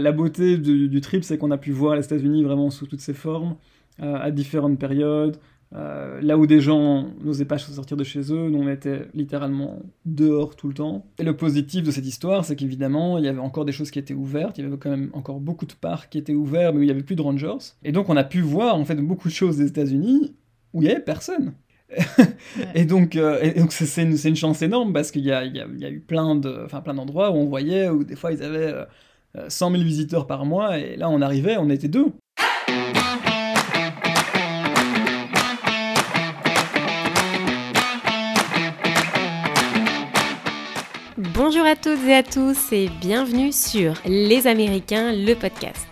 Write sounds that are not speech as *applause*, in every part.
La beauté du, trip, c'est qu'on a pu voir les États-Unis vraiment sous toutes ses formes, euh, à différentes périodes. Euh, là où des gens n'osaient pas sortir de chez eux, nous on était littéralement dehors tout le temps. Et le positif de cette histoire, c'est qu'évidemment, il y avait encore des choses qui étaient ouvertes, il y avait quand même encore beaucoup de parcs qui étaient ouverts, mais où il n'y avait plus de rangers. Et donc on a pu voir en fait beaucoup de choses des États-Unis où il n'y avait personne. *laughs* et donc, euh, donc c'est une, une, chance énorme parce qu'il y, y, y a, eu plein de, plein d'endroits où on voyait où des fois ils avaient 100 000 visiteurs par mois et là on arrivait, on était deux. Bonjour à toutes et à tous et bienvenue sur Les Américains, le podcast.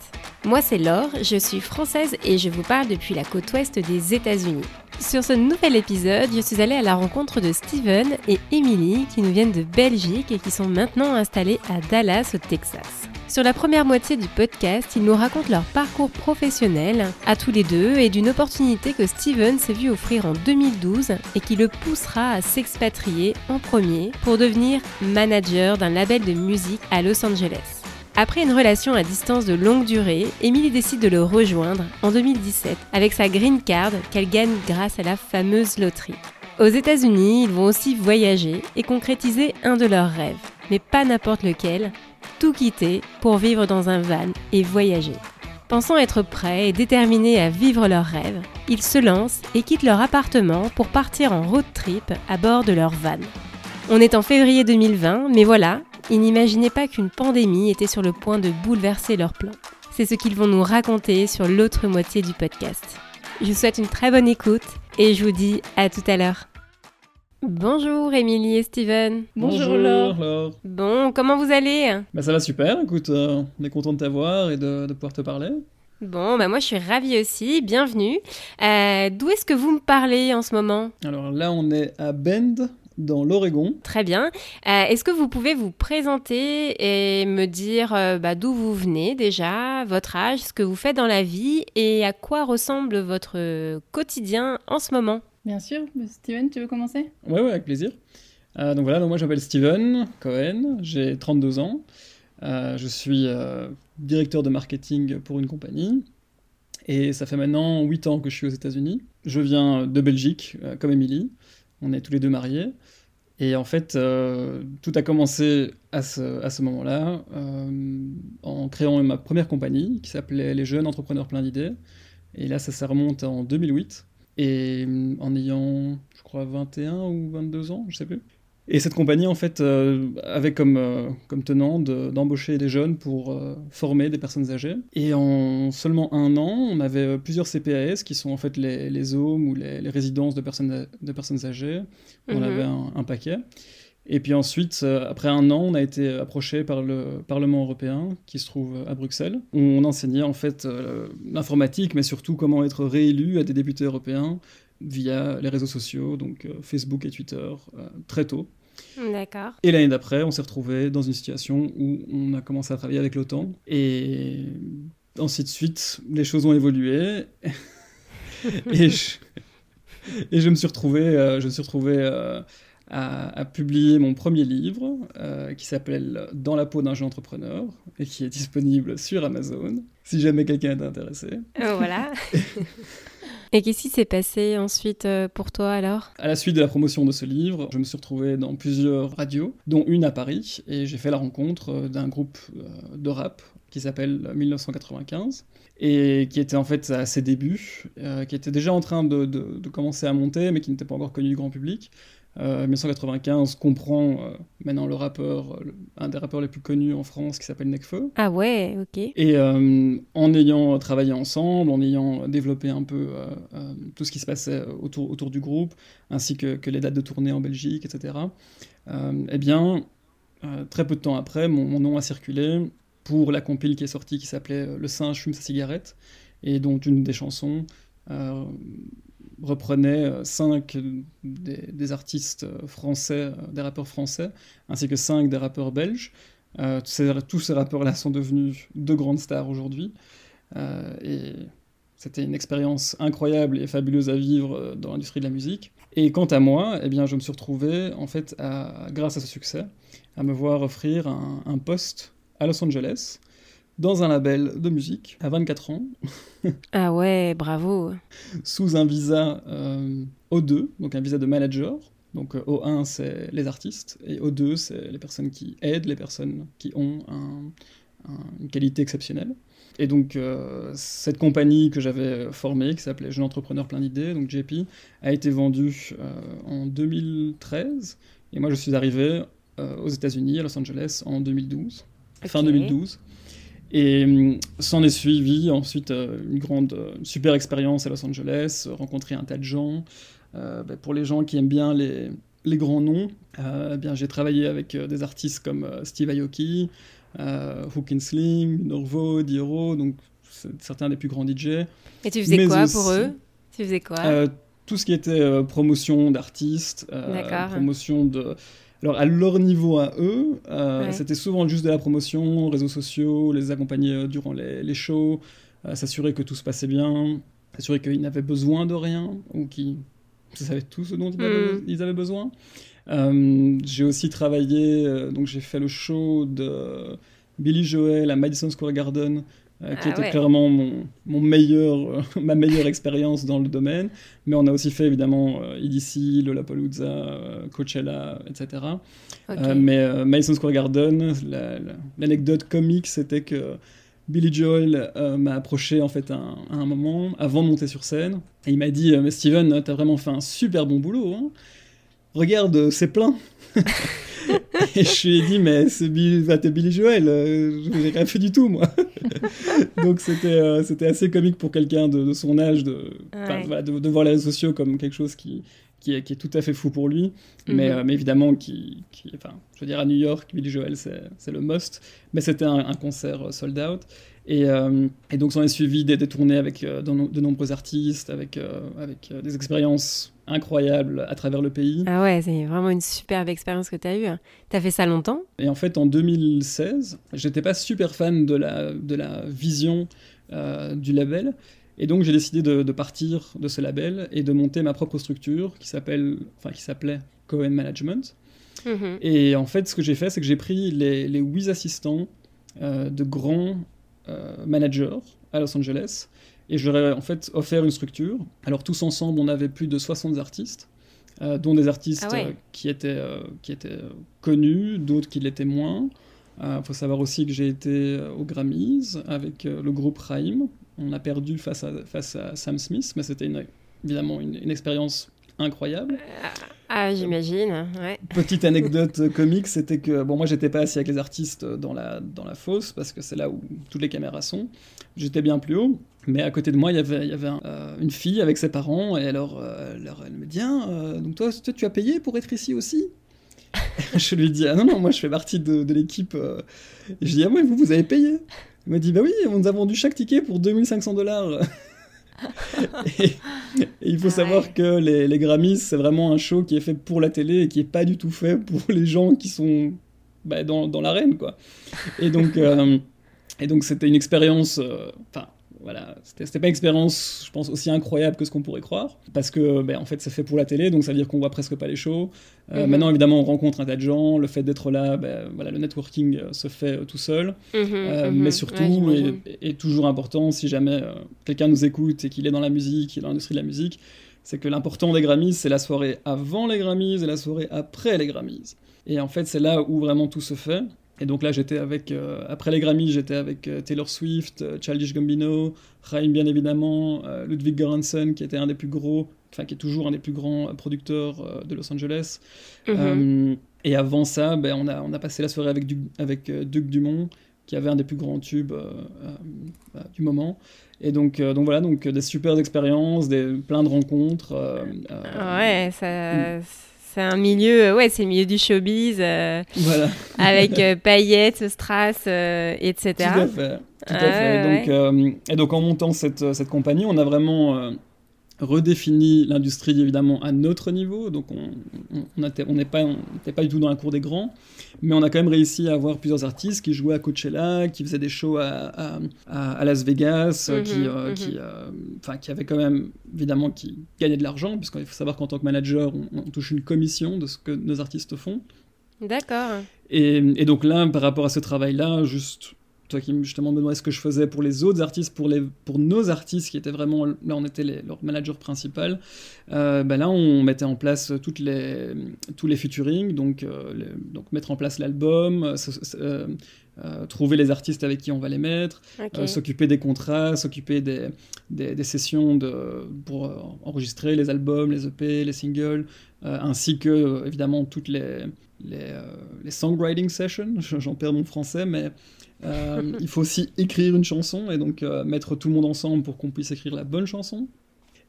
Moi c'est Laure, je suis française et je vous parle depuis la côte ouest des États-Unis. Sur ce nouvel épisode, je suis allée à la rencontre de Steven et Emily qui nous viennent de Belgique et qui sont maintenant installés à Dallas au Texas. Sur la première moitié du podcast, ils nous racontent leur parcours professionnel à tous les deux et d'une opportunité que Steven s'est vu offrir en 2012 et qui le poussera à s'expatrier en premier pour devenir manager d'un label de musique à Los Angeles. Après une relation à distance de longue durée, Emily décide de le rejoindre en 2017 avec sa green card qu'elle gagne grâce à la fameuse loterie. Aux États-Unis, ils vont aussi voyager et concrétiser un de leurs rêves, mais pas n'importe lequel, tout quitter pour vivre dans un van et voyager. Pensant être prêts et déterminés à vivre leurs rêves, ils se lancent et quittent leur appartement pour partir en road trip à bord de leur van. On est en février 2020, mais voilà, ils n'imaginaient pas qu'une pandémie était sur le point de bouleverser leurs plans. C'est ce qu'ils vont nous raconter sur l'autre moitié du podcast. Je vous souhaite une très bonne écoute et je vous dis à tout à l'heure. Bonjour Émilie et Steven. Bonjour, Laure. Bon, comment vous allez? Bah, Ça va super, écoute, euh, on est content de t'avoir et de, pouvoir te parler. Bon, bah moi je suis ravie aussi, bienvenue. Euh, d'où est-ce que vous me parlez en ce moment? Alors là on est à Bend, dans l'Oregon. Très bien. Euh, est-ce que vous pouvez vous présenter et me dire bah, d'où vous venez déjà, votre âge, ce que vous faites dans la vie et à quoi ressemble votre quotidien en ce moment? Bien sûr. Steven, tu veux commencer? Oui, ouais, avec plaisir. Euh, donc voilà, donc moi j'appelle Steven Cohen, j'ai 32 ans. Euh, je suis euh, directeur de marketing pour une compagnie. Et ça fait maintenant 8 ans que je suis aux États-Unis. Je viens de Belgique, comme Émilie. On est tous les deux mariés. Et en fait, tout a commencé à ce, à ce moment-là, en créant ma première compagnie qui s'appelait Les Jeunes Entrepreneurs Plein d'Idées. Et là, ça, ça remonte en 2008 et mm, en ayant, je crois, 21 ou 22 ans, je sais plus. Et cette compagnie, en fait, euh, avait comme, euh, comme tenant d'embaucher des jeunes pour euh, former des personnes âgées. Et en seulement un an, on avait plusieurs CPAS, qui sont en fait les, les homes ou les, les résidences de personnes, de personnes âgées. On mhm. avait un, un, paquet. Et puis ensuite, euh, après un an, on a été approché par le Parlement européen, qui se trouve à Bruxelles. On enseignait en fait euh, l'informatique, mais surtout comment être réélu à des députés européens via les réseaux sociaux, donc euh, Facebook et Twitter, très tôt. D'accord. Et l'année d'après, on s'est retrouvé dans une situation où on a commencé à travailler avec l'OTAN. Et ainsi de suite, les choses ont évolué. *laughs* et, je... et, je, me suis retrouvé, je me suis retrouvé a, publié mon premier livre euh, qui s'appelle Dans la peau d'un jeune entrepreneur et qui est disponible sur Amazon si jamais quelqu'un est intéressé. Oh, voilà. *laughs* Et qu'est-ce qui s'est passé ensuite euh, pour toi alors? À la suite de la promotion de ce livre, je me suis retrouvé dans plusieurs radios, dont une à Paris, et j'ai fait la rencontre euh, d'un groupe de rap qui s'appelle 1995 et qui était en fait à ses débuts, qui était déjà en train de, de, commencer à monter, mais qui n'était pas encore connu du grand public. 1995 euh, comprend euh, maintenant le rappeur, euh, un des rappeurs les plus connus en France qui s'appelle Necfeu. Ah ouais, ok. Et en ayant travaillé ensemble, en ayant développé un peu tout ce qui se passait autour, autour du groupe, ainsi que, que les dates de tournée en Belgique, etc., eh bien, très peu de temps après, mon, mon, nom a circulé pour la compile qui est sortie qui s'appelait Le singe fume sa cigarette, et dont une des chansons reprenait euh, cinq des, artistes français, euh, des rappeurs français, ainsi que cinq des rappeurs belges. Euh, tous ces rappeurs-là sont devenus de grandes stars aujourd'hui. et c'était une expérience incroyable et fabuleuse à vivre dans l'industrie de la musique. Et quant à moi, eh bien, je me suis retrouvé, en fait, grâce à ce succès, à me voir offrir un, un poste à Los Angeles dans un label de musique à 24 ans. *laughs* ah ouais, bravo. Sous un visa euh, O2, donc un visa de manager. Donc euh, O1, c'est les artistes, et O2, c'est les personnes qui aident, les personnes qui ont une qualité exceptionnelle. Et donc, euh, cette compagnie que j'avais formée, qui s'appelait Jeune Entrepreneur Plein d'Idées, donc JP, a été vendue en 2013. Et moi, je suis arrivé aux États-Unis, à Los Angeles, en 2012, fin 2012. Et hum, s'en est suivi ensuite euh, une grande, euh, super expérience à Los Angeles, euh, rencontrer un tas de gens. Bah, pour les gens qui aiment bien les, les grands noms, eh bien j'ai travaillé avec des artistes comme Steve Aoki, Hook Sling, Norvo, Diero, donc certains des plus grands DJ. Et tu faisais quoi pour eux? Tu faisais quoi? Tout ce qui était promotion d'artistes, promotion de alors à leur niveau à eux, euh, c'était souvent juste de la promotion, réseaux sociaux, les accompagner euh, durant les, shows, euh, s'assurer que tout se passait bien, s'assurer qu'ils n'avaient besoin de rien ou qu'ils savaient tout ce dont ils avaient, hmm. besoin. j'ai aussi travaillé, donc j'ai fait le show de Billy Joel à Madison Square Garden euh, qui ah était clairement mon, mon meilleur, euh, *laughs* ma meilleure expérience dans le domaine. Mais on a aussi fait évidemment euh, EDC, Lollapalooza, Coachella, etc. mais Madison Square Garden, l'anecdote comique, c'était que Billy Joel m'a approché en fait à un, moment avant de monter sur scène et il m'a dit mais Steven t'as vraiment fait un super bon boulot hein. Regarde c'est plein *laughs* et je lui ai dit, mais c'est Billy, Billy Joel, euh, je n'ai rien fait du tout, moi. *laughs* Donc c'était euh, c'était assez comique pour quelqu'un de, son âge de, de, voir les réseaux sociaux comme quelque chose qui, qui, est, qui est tout à fait fou pour lui. mais, mhm. euh, mais, évidemment, qui, qui, enfin, je veux dire, à New York, Billy Joel, c'est le must. Mais c'était un, concert sold out. Et, et donc, ça en est suivi des, des tournées avec de, nombreux artistes, avec, avec des expériences incroyable à travers le pays. Ah ouais, c'est vraiment une superbe expérience que tu as eue. Tu as fait ça longtemps? Et en fait, en 2016, j'étais pas super fan de la, de la vision euh, du label. Et donc, j'ai décidé de, partir de ce label et de monter ma propre structure qui s'appelle, enfin, qui s'appelait Cohen Management. Mhm. Et en fait, ce que j'ai fait, c'est que j'ai pris les, les 8 assistants euh, de grands euh, managers à Los Angeles et je leur ai en fait offert une structure. Alors tous ensemble, on avait plus de 60 artistes, euh, dont des artistes ah euh, qui étaient, euh, qui étaient connus, d'autres qui l'étaient moins. Il faut savoir aussi que j'ai été au Grammys avec le groupe Raim. On a perdu face à, face à Sam Smith, mais c'était évidemment une, une expérience incroyable. Ah, j'imagine. Ouais. Petite anecdote *laughs* comique, c'était que bon, moi j'étais pas assis avec les artistes dans la, dans la fosse parce que c'est là où toutes les caméras sont. J'étais bien plus haut. Mais à côté de moi, il y avait, il y avait euh, une fille avec ses parents, et alors, euh, elle me dit ah, euh, donc toi, tu as payé pour être ici aussi? *laughs* Je lui dis Ah non, non, moi je fais partie de, de l'équipe. Et je dis Ah, oui, vous, vous avez payé? Il me dit Bah oui, on nous a vendu chaque ticket pour 2500 dollars. *laughs* et, il faut savoir que les, les Grammys, c'est vraiment un show qui est fait pour la télé et qui est pas du tout fait pour les gens qui sont bah, dans, dans l'arène, quoi. Et donc, et donc c'était une expérience. Enfin voilà, c'était pas une expérience, je pense, aussi incroyable que ce qu'on pourrait croire, parce que, ben, en fait, c'est fait pour la télé, donc ça veut dire qu'on voit presque pas les shows. Euh, mhm. Maintenant, évidemment, on rencontre un tas de gens, le fait d'être là, ben, voilà, le networking euh, se fait euh, tout seul, mhm, mais mhm. surtout, et, toujours important, si jamais quelqu'un nous écoute et qu'il est dans la musique, il est dans l'industrie de la musique, c'est que l'important des Grammys, c'est la soirée avant les Grammys et la soirée après les Grammys. Et en fait, c'est là où vraiment tout se fait. Et donc là, j'étais avec, euh, après les Grammys, j'étais avec euh, Taylor Swift, euh, Childish Gambino, Raim bien évidemment, Ludwig Göransson, qui était un des plus gros, enfin qui est toujours un des plus grands producteurs de Los Angeles. Mhm. et avant ça, ben, on, a, on a passé la soirée avec, du, avec Duc Dumont, qui avait un des plus grands tubes du moment. Et donc, donc voilà, donc des super expériences, des, plein de rencontres. ouais, ça... Mm c'est un milieu, euh, ouais, c'est le milieu du showbiz, euh, voilà. avec euh, *laughs* paillettes, strass, etc. Tout à fait. Tout à fait. donc, et donc en montant cette, cette compagnie, on a vraiment redéfini l'industrie évidemment à notre niveau, donc on n'est on, pas, pas du tout dans la cour des grands, mais on a quand même réussi à avoir plusieurs artistes qui jouaient à Coachella, qui faisaient des shows à, à, Las Vegas, euh, qui, mhm, euh, qui, mhm. euh, qui avaient quand même évidemment qui gagnaient de l'argent, puisqu'il faut savoir qu'en tant que manager, on, touche une commission de ce que nos artistes font. D'accord. Et, et, donc là, par rapport à ce travail-là, juste toi qui justement me demandais ce que je faisais pour les autres artistes, pour, les, pour nos artistes qui étaient vraiment, là on était les, leur manager principal, euh, ben là on mettait en place toutes les, tous les featuring, donc, euh, donc mettre en place l'album, euh, trouver les artistes avec qui on va les mettre, s'occuper des contrats, s'occuper des, des, des, sessions de, pour enregistrer les albums, les EP, les singles, ainsi que évidemment toutes les, les, les songwriting sessions, *laughs* j'en perds mon français, mais euh, il faut aussi écrire une chanson et donc euh, mettre tout le monde ensemble pour qu'on puisse écrire la bonne chanson.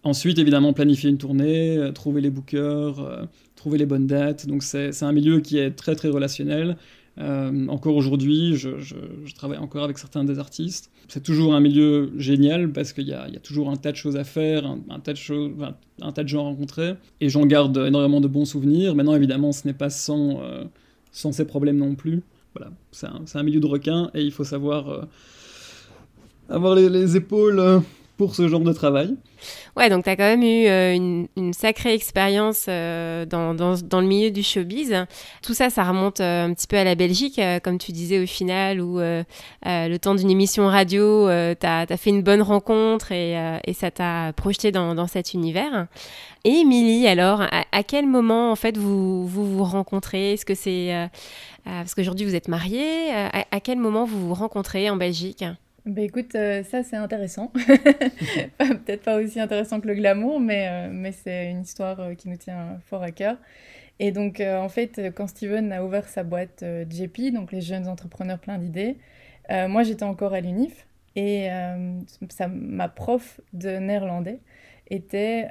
Ensuite, évidemment, planifier une tournée, euh, trouver les bookers, trouver les bonnes dates. Donc, c'est un milieu qui est très, très relationnel. encore aujourd'hui, je, travaille encore avec certains des artistes. C'est toujours un milieu génial parce qu'il y, a toujours un tas de choses à faire, un, tas, de un tas de gens à rencontrer. Et j'en garde énormément de bons souvenirs. Maintenant, évidemment, ce n'est pas sans, sans ces problèmes non plus voilà, c'est un, milieu de requin et il faut savoir euh, avoir les, épaules euh, pour ce genre de travail. Ouais, donc tu as quand même eu euh, une, sacrée expérience dans, dans, le milieu du showbiz. Tout ça, ça remonte un petit peu à la Belgique, comme tu disais au final, où le temps d'une émission radio, tu as, fait une bonne rencontre et, ça t'a projeté dans, cet univers. Et Émilie, alors, à, quel moment en fait vous vous, rencontrez? Est-ce que c'est euh, parce qu'aujourd'hui, vous êtes mariés. Euh, à, quel moment vous vous rencontrez en Belgique? Bah écoute, euh, ça c'est intéressant. *laughs* Peut-être pas aussi intéressant que le glamour, mais, mais c'est une histoire qui nous tient fort à cœur. Et donc en fait, quand Steven a ouvert sa boîte JP, donc les jeunes entrepreneurs pleins d'idées, moi j'étais encore à l'UNIF et ça, ma prof de néerlandais était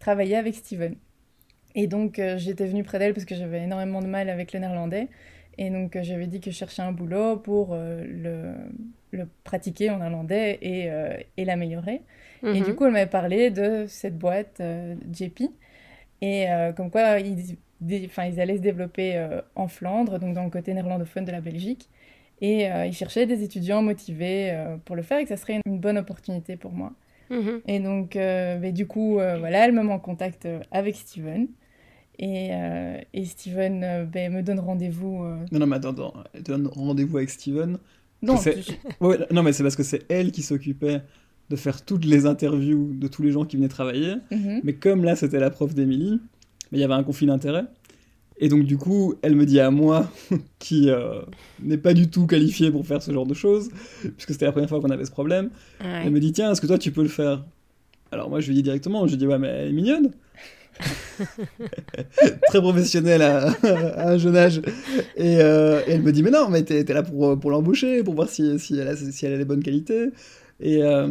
travaillait avec Steven. Et donc, euh, j'étais venue près d'elle parce que j'avais énormément de mal avec le néerlandais. Et donc, euh, j'avais dit que je cherchais un boulot pour euh, le, le, pratiquer en néerlandais et, et l'améliorer. Et du mhm. coup, elle m'avait parlé de cette boîte JP. Et comme quoi, ils, enfin, ils allaient se développer en Flandre, donc dans le côté néerlandophone de la Belgique. Et ils cherchaient des étudiants motivés pour le faire et que ça serait une, bonne opportunité pour moi. Mhm. Et donc, mais du coup, voilà, elle me met en contact avec Steven. Et, euh, et Steven euh, ben, me donne rendez-vous. Euh. Non, non, mais attends, attends. Elle donne rendez-vous avec Steven. Non, non, mais c'est parce que c'est elle qui s'occupait de faire toutes les interviews de tous les gens qui venaient travailler. Mhm. Mais comme là, c'était la prof d'Emily, il y avait un conflit d'intérêts. Et donc, du coup, elle me dit à moi, *laughs* qui n'est pas du tout qualifié pour faire ce genre de choses, puisque c'était la première fois qu'on avait ce problème, elle me dit Tiens, est-ce que toi, tu peux le faire? Alors, moi, je lui dis directement Je lui dis Ouais, mais elle est mignonne. *laughs* très professionnelle *laughs* à, un jeune âge. Euh, et, elle me dit Mais non, mais t'es es là pour, pour l'embaucher, pour voir si, si, elle a, si elle a les bonnes qualités. Et, euh,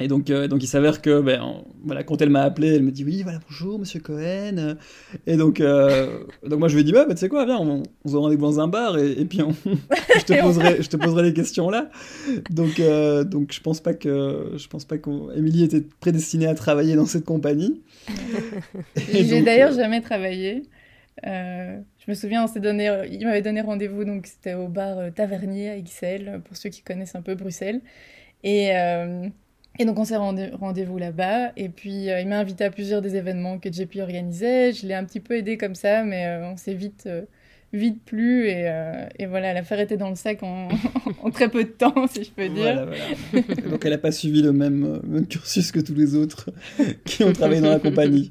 et donc, euh, donc il s'avère que ben, voilà, quand elle m'a appelé, elle me dit oui, voilà, bonjour monsieur Cohen. Et donc, euh, donc moi je lui ai dit bah, tu sais quoi, viens, on, on se rendez-vous dans un bar et, et puis on, *laughs* je, te poserai, je te poserai les questions là. Donc, euh, donc je pense pas que je pense pas qu'Emilie était prédestinée à travailler dans cette compagnie. J'ai d'ailleurs jamais travaillé. je me souviens, on s'est donné, il m'avait donné rendez-vous, donc c'était au bar Tavernier à XL, pour ceux qui connaissent un peu Bruxelles. Et, et donc on s'est rendez-vous là-bas, et puis euh, il m'a invité à plusieurs des événements que JP organisait, je l'ai un petit peu aidé comme ça, mais euh, on s'est vite, euh, vite plu, et, et voilà, l'affaire était dans le sac en, *laughs* en, très peu de temps, si je peux dire. donc elle n'a pas suivi le même, même, cursus que tous les autres *laughs* qui ont travaillé dans la compagnie.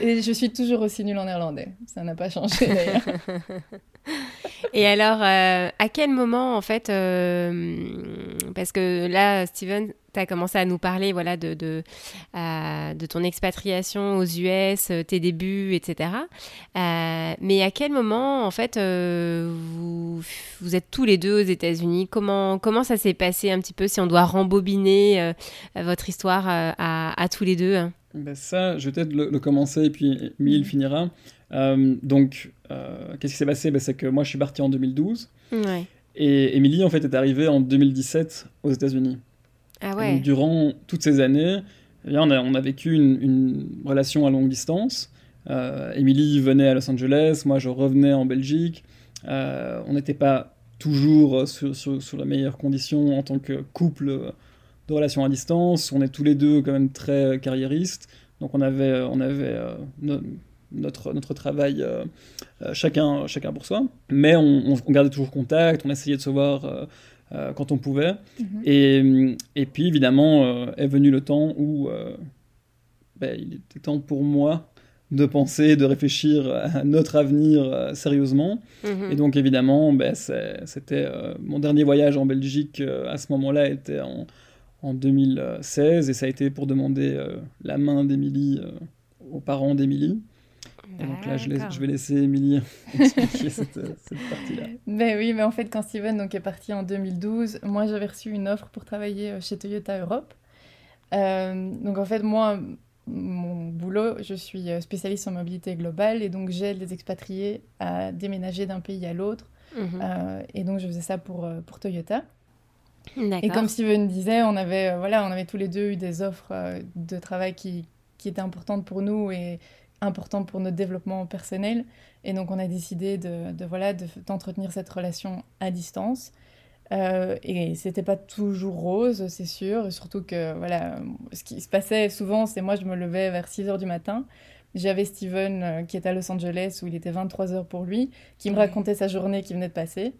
Et je suis toujours aussi nulle en néerlandais, ça n'a pas changé d'ailleurs. *laughs* Et alors, à quel moment, en fait, parce que là, Steven, tu as commencé à nous parler voilà, de, de, euh, de ton expatriation aux US, euh, tes débuts, etc. Euh, mais à quel moment, en fait, vous, vous, êtes tous les deux aux États-Unis? Comment, comment ça s'est passé un petit peu, si on doit rembobiner votre histoire à, tous les deux ben Ça, je vais peut-être le, commencer et puis mm. finira. donc, qu'est-ce qui s'est passé? Ben, C'est que moi, je suis parti en 2012. Et Émilie, en fait, est arrivée en 2017 aux États-Unis. Ah durant toutes ces années, eh on, a, on, a, vécu une, relation à longue distance. Euh, Émilie venait à Los Angeles, moi je revenais en Belgique. Euh, on n'était pas toujours sur, sur, les meilleures conditions en tant que couple de relation à distance. On est tous les deux quand même très carriéristes. Donc on avait, on avait euh, notre, notre travail chacun, chacun pour soi. Mais on, on, gardait toujours contact, on essayait de se voir quand on pouvait. Mhm. et, et, puis évidemment est venu le temps où ben, il était temps pour moi de penser, de réfléchir à notre avenir sérieusement. Mhm. Et donc évidemment, ben, c'était mon dernier voyage en Belgique à ce moment-là était en, en, 2016 et ça a été pour demander la main d'Émilie aux parents d'Émilie. Donc là, je, je, vais laisser Émilie *laughs* expliquer cette, cette partie-là. Ben oui, mais en fait, quand Steven donc, est parti en 2012, moi, j'avais reçu une offre pour travailler euh, chez Toyota Europe. Euh, donc en fait, moi, mon boulot, je suis euh, spécialiste en mobilité globale et donc j'aide les expatriés à déménager d'un pays à l'autre. Mhm. et donc je faisais ça pour, pour Toyota. Et comme Steven disait, on avait, voilà, on avait tous les deux eu des offres de travail qui, qui étaient importantes pour nous et important pour notre développement personnel. Et donc, on a décidé de, de voilà, d'entretenir cette relation à distance. Euh, et c'était pas toujours rose, c'est sûr. Surtout que, voilà, ce qui se passait souvent, c'est moi, je me levais vers 6 h du matin. J'avais Steven euh, qui est à Los Angeles où il était 23 h pour lui, qui me racontait sa journée qui venait de passer.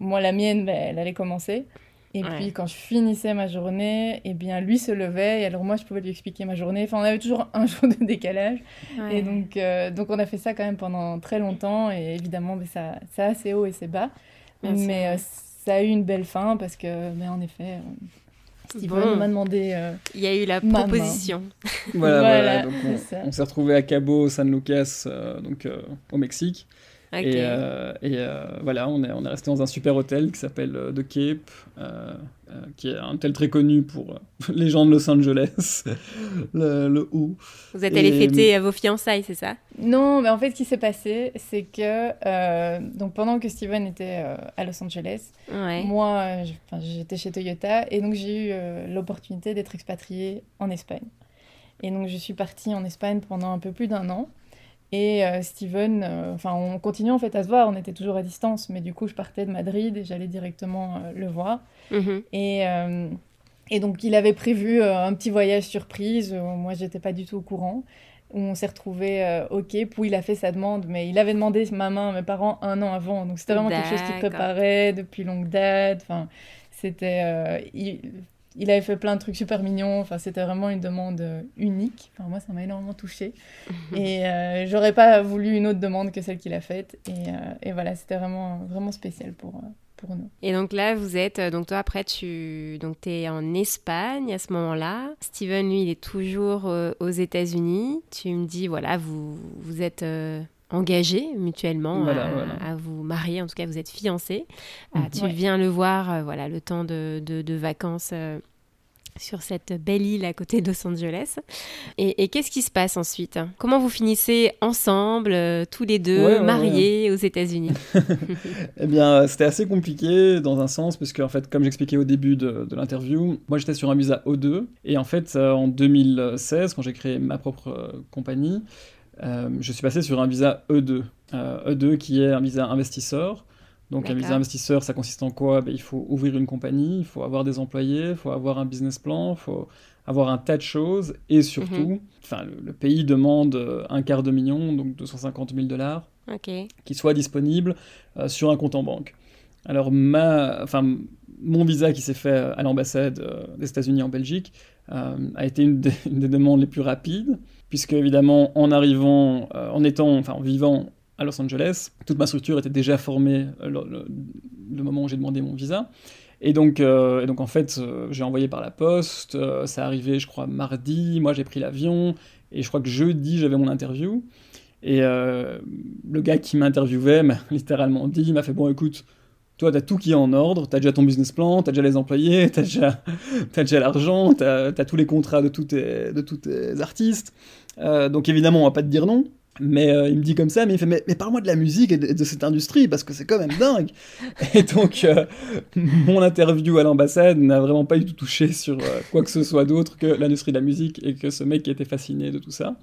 Moi, la mienne, ben, elle allait commencer. Et puis quand je finissais ma journée, et eh bien lui se levait et alors moi je pouvais lui expliquer ma journée. Enfin on avait toujours un *laughs* jour de décalage. Et donc, euh, donc on a fait ça quand même pendant très longtemps et évidemment mais ça, ça assez haut et c'est bas. mais euh, ça a eu une belle fin parce que mais en effet euh, Steven m'a demandé. Il y a eu la proposition. *laughs* voilà, voilà, donc on, s'est retrouvé à Cabo San Lucas, donc au Mexique. Et, euh, euh, voilà, on est, on est resté dans un super hôtel qui s'appelle euh, The Cape, qui est un hôtel très connu pour *laughs* les gens de Los Angeles, *laughs* le, le Vous êtes allé fêter vos fiançailles, c'est ça? Non, mais en fait, ce qui s'est passé, c'est que donc pendant que Steven était à Los Angeles, moi, j'étais chez Toyota et donc j'ai eu l'opportunité d'être expatriée en Espagne. Et donc je suis partie en Espagne pendant un peu plus d'un an. Et euh, Steven, euh, enfin, on continuait en fait à se voir, on était toujours à distance, mais du coup, je partais de Madrid et j'allais directement euh, le voir. Mhm. Et, et, donc, il avait prévu un petit voyage surprise, moi, j'étais pas du tout au courant, où on s'est retrouvés au Cape, où il a fait sa demande, mais il avait demandé ma main à mes parents un an avant, donc c'était vraiment quelque chose qu'il préparait depuis longue date. Enfin, c'était il avait fait plein de trucs super mignons. Enfin, c'était vraiment une demande euh, unique. Enfin, moi, ça m'a énormément touchée. *laughs* et euh, j'aurais pas voulu une autre demande que celle qu'il a faite. Et, euh, et voilà, c'était vraiment, vraiment spécial pour, pour nous. Et donc là, vous êtes, donc toi, après, tu donc es en Espagne à ce moment-là. Steven, lui, il est toujours aux États-Unis. Tu me dis, voilà, vous, vous êtes engagés mutuellement à, vous marier, en tout cas vous êtes fiancés. Euh, mhm. tu viens le voir, euh, voilà, le temps de, de, vacances euh, sur cette belle île à côté de Los Angeles. Et, qu'est-ce qui se passe ensuite? Comment vous finissez ensemble, tous les deux, mariés aux États-Unis? *laughs* Eh bien, c'était assez compliqué dans un sens, parce en fait, comme j'expliquais au début de, de l'interview, moi j'étais sur un visa O2, et en fait, en 2016, quand j'ai créé ma propre compagnie, euh, je suis passé sur un visa E2. Euh, E2 qui est un visa investisseur. Donc un visa investisseur, ça consiste en quoi? Ben, Il faut ouvrir une compagnie, il faut avoir des employés, il faut avoir un business plan, il faut avoir un tas de choses. Et surtout, mhm. le, pays demande euh, un quart de million, donc 250 000 dollars, qui soit disponible sur un compte en banque. Alors ma, enfin, mon visa qui s'est fait à l'ambassade des États-Unis en Belgique a été *laughs* une des demandes les plus rapides puisque évidemment en arrivant, euh, en étant, enfin en vivant à Los Angeles, toute ma structure était déjà formée euh, le, moment où j'ai demandé mon visa. Et donc, euh, et donc en fait, j'ai envoyé par la poste, ça arrivait je crois mardi, moi j'ai pris l'avion, et je crois que jeudi j'avais mon interview. Et le gars qui m'interviewait m'a *laughs* littéralement dit, il m'a fait, bon écoute, toi, tu as tout qui est en ordre, tu as déjà ton business plan, tu as déjà les employés, *laughs* tu as déjà, déjà l'argent, tu as, tous les contrats de tous tes, de tous tes artistes. Euh, donc évidemment, on va pas te dire non. Mais euh, il me dit comme ça, mais il fait Mais, parle-moi de la musique et de, cette industrie, parce que c'est quand même dingue *laughs* Et donc, euh, mon interview à l'ambassade n'a vraiment pas du tout touché sur quoi que ce soit d'autre que l'industrie de la musique et que ce mec qui était fasciné de tout ça.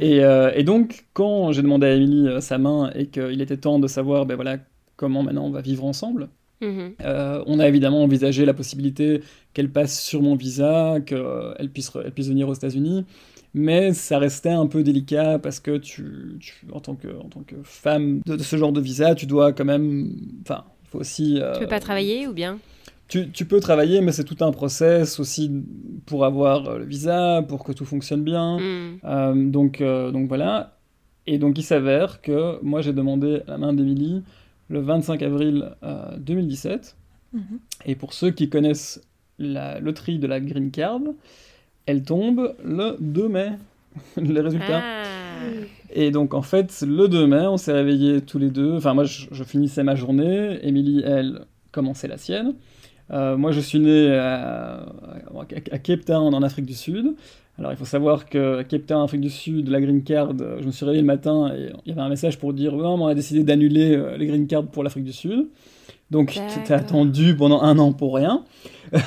Et, et donc, quand j'ai demandé à Emily sa main et qu'il était temps de savoir ben voilà, comment maintenant on va vivre ensemble. Mhm. Euh, on a évidemment envisagé la possibilité qu'elle passe sur mon visa, qu'elle puisse, elle puisse venir aux États-Unis, mais ça restait un peu délicat parce que tu, en, tant que, en tant que femme de, ce genre de visa, tu dois quand même. Enfin, il faut aussi. Euh, tu peux pas travailler ou bien? tu, tu, peux travailler, mais c'est tout un process aussi pour avoir le visa, pour que tout fonctionne bien. Mm. donc, donc voilà. Et donc il s'avère que moi j'ai demandé la main d'Emilie le 25 avril 2017. Mhm. Et pour ceux qui connaissent la loterie de la Green Card, elle tombe le 2 mai, *laughs* les résultats. Ah. Et donc en fait, le 2 mai, on s'est réveillés tous les deux. Enfin, moi, je, finissais ma journée. Émilie, elle, commençait la sienne. Euh, moi, je suis né à, Cape Town, en Afrique du Sud. Alors, il faut savoir que Cape Town, Afrique du Sud, la green card, je me suis réveillé le matin et il y avait un message pour dire non, on a décidé d'annuler euh, les green cards pour l'Afrique du Sud. Donc, tu attendu pendant un an pour rien. *laughs* ah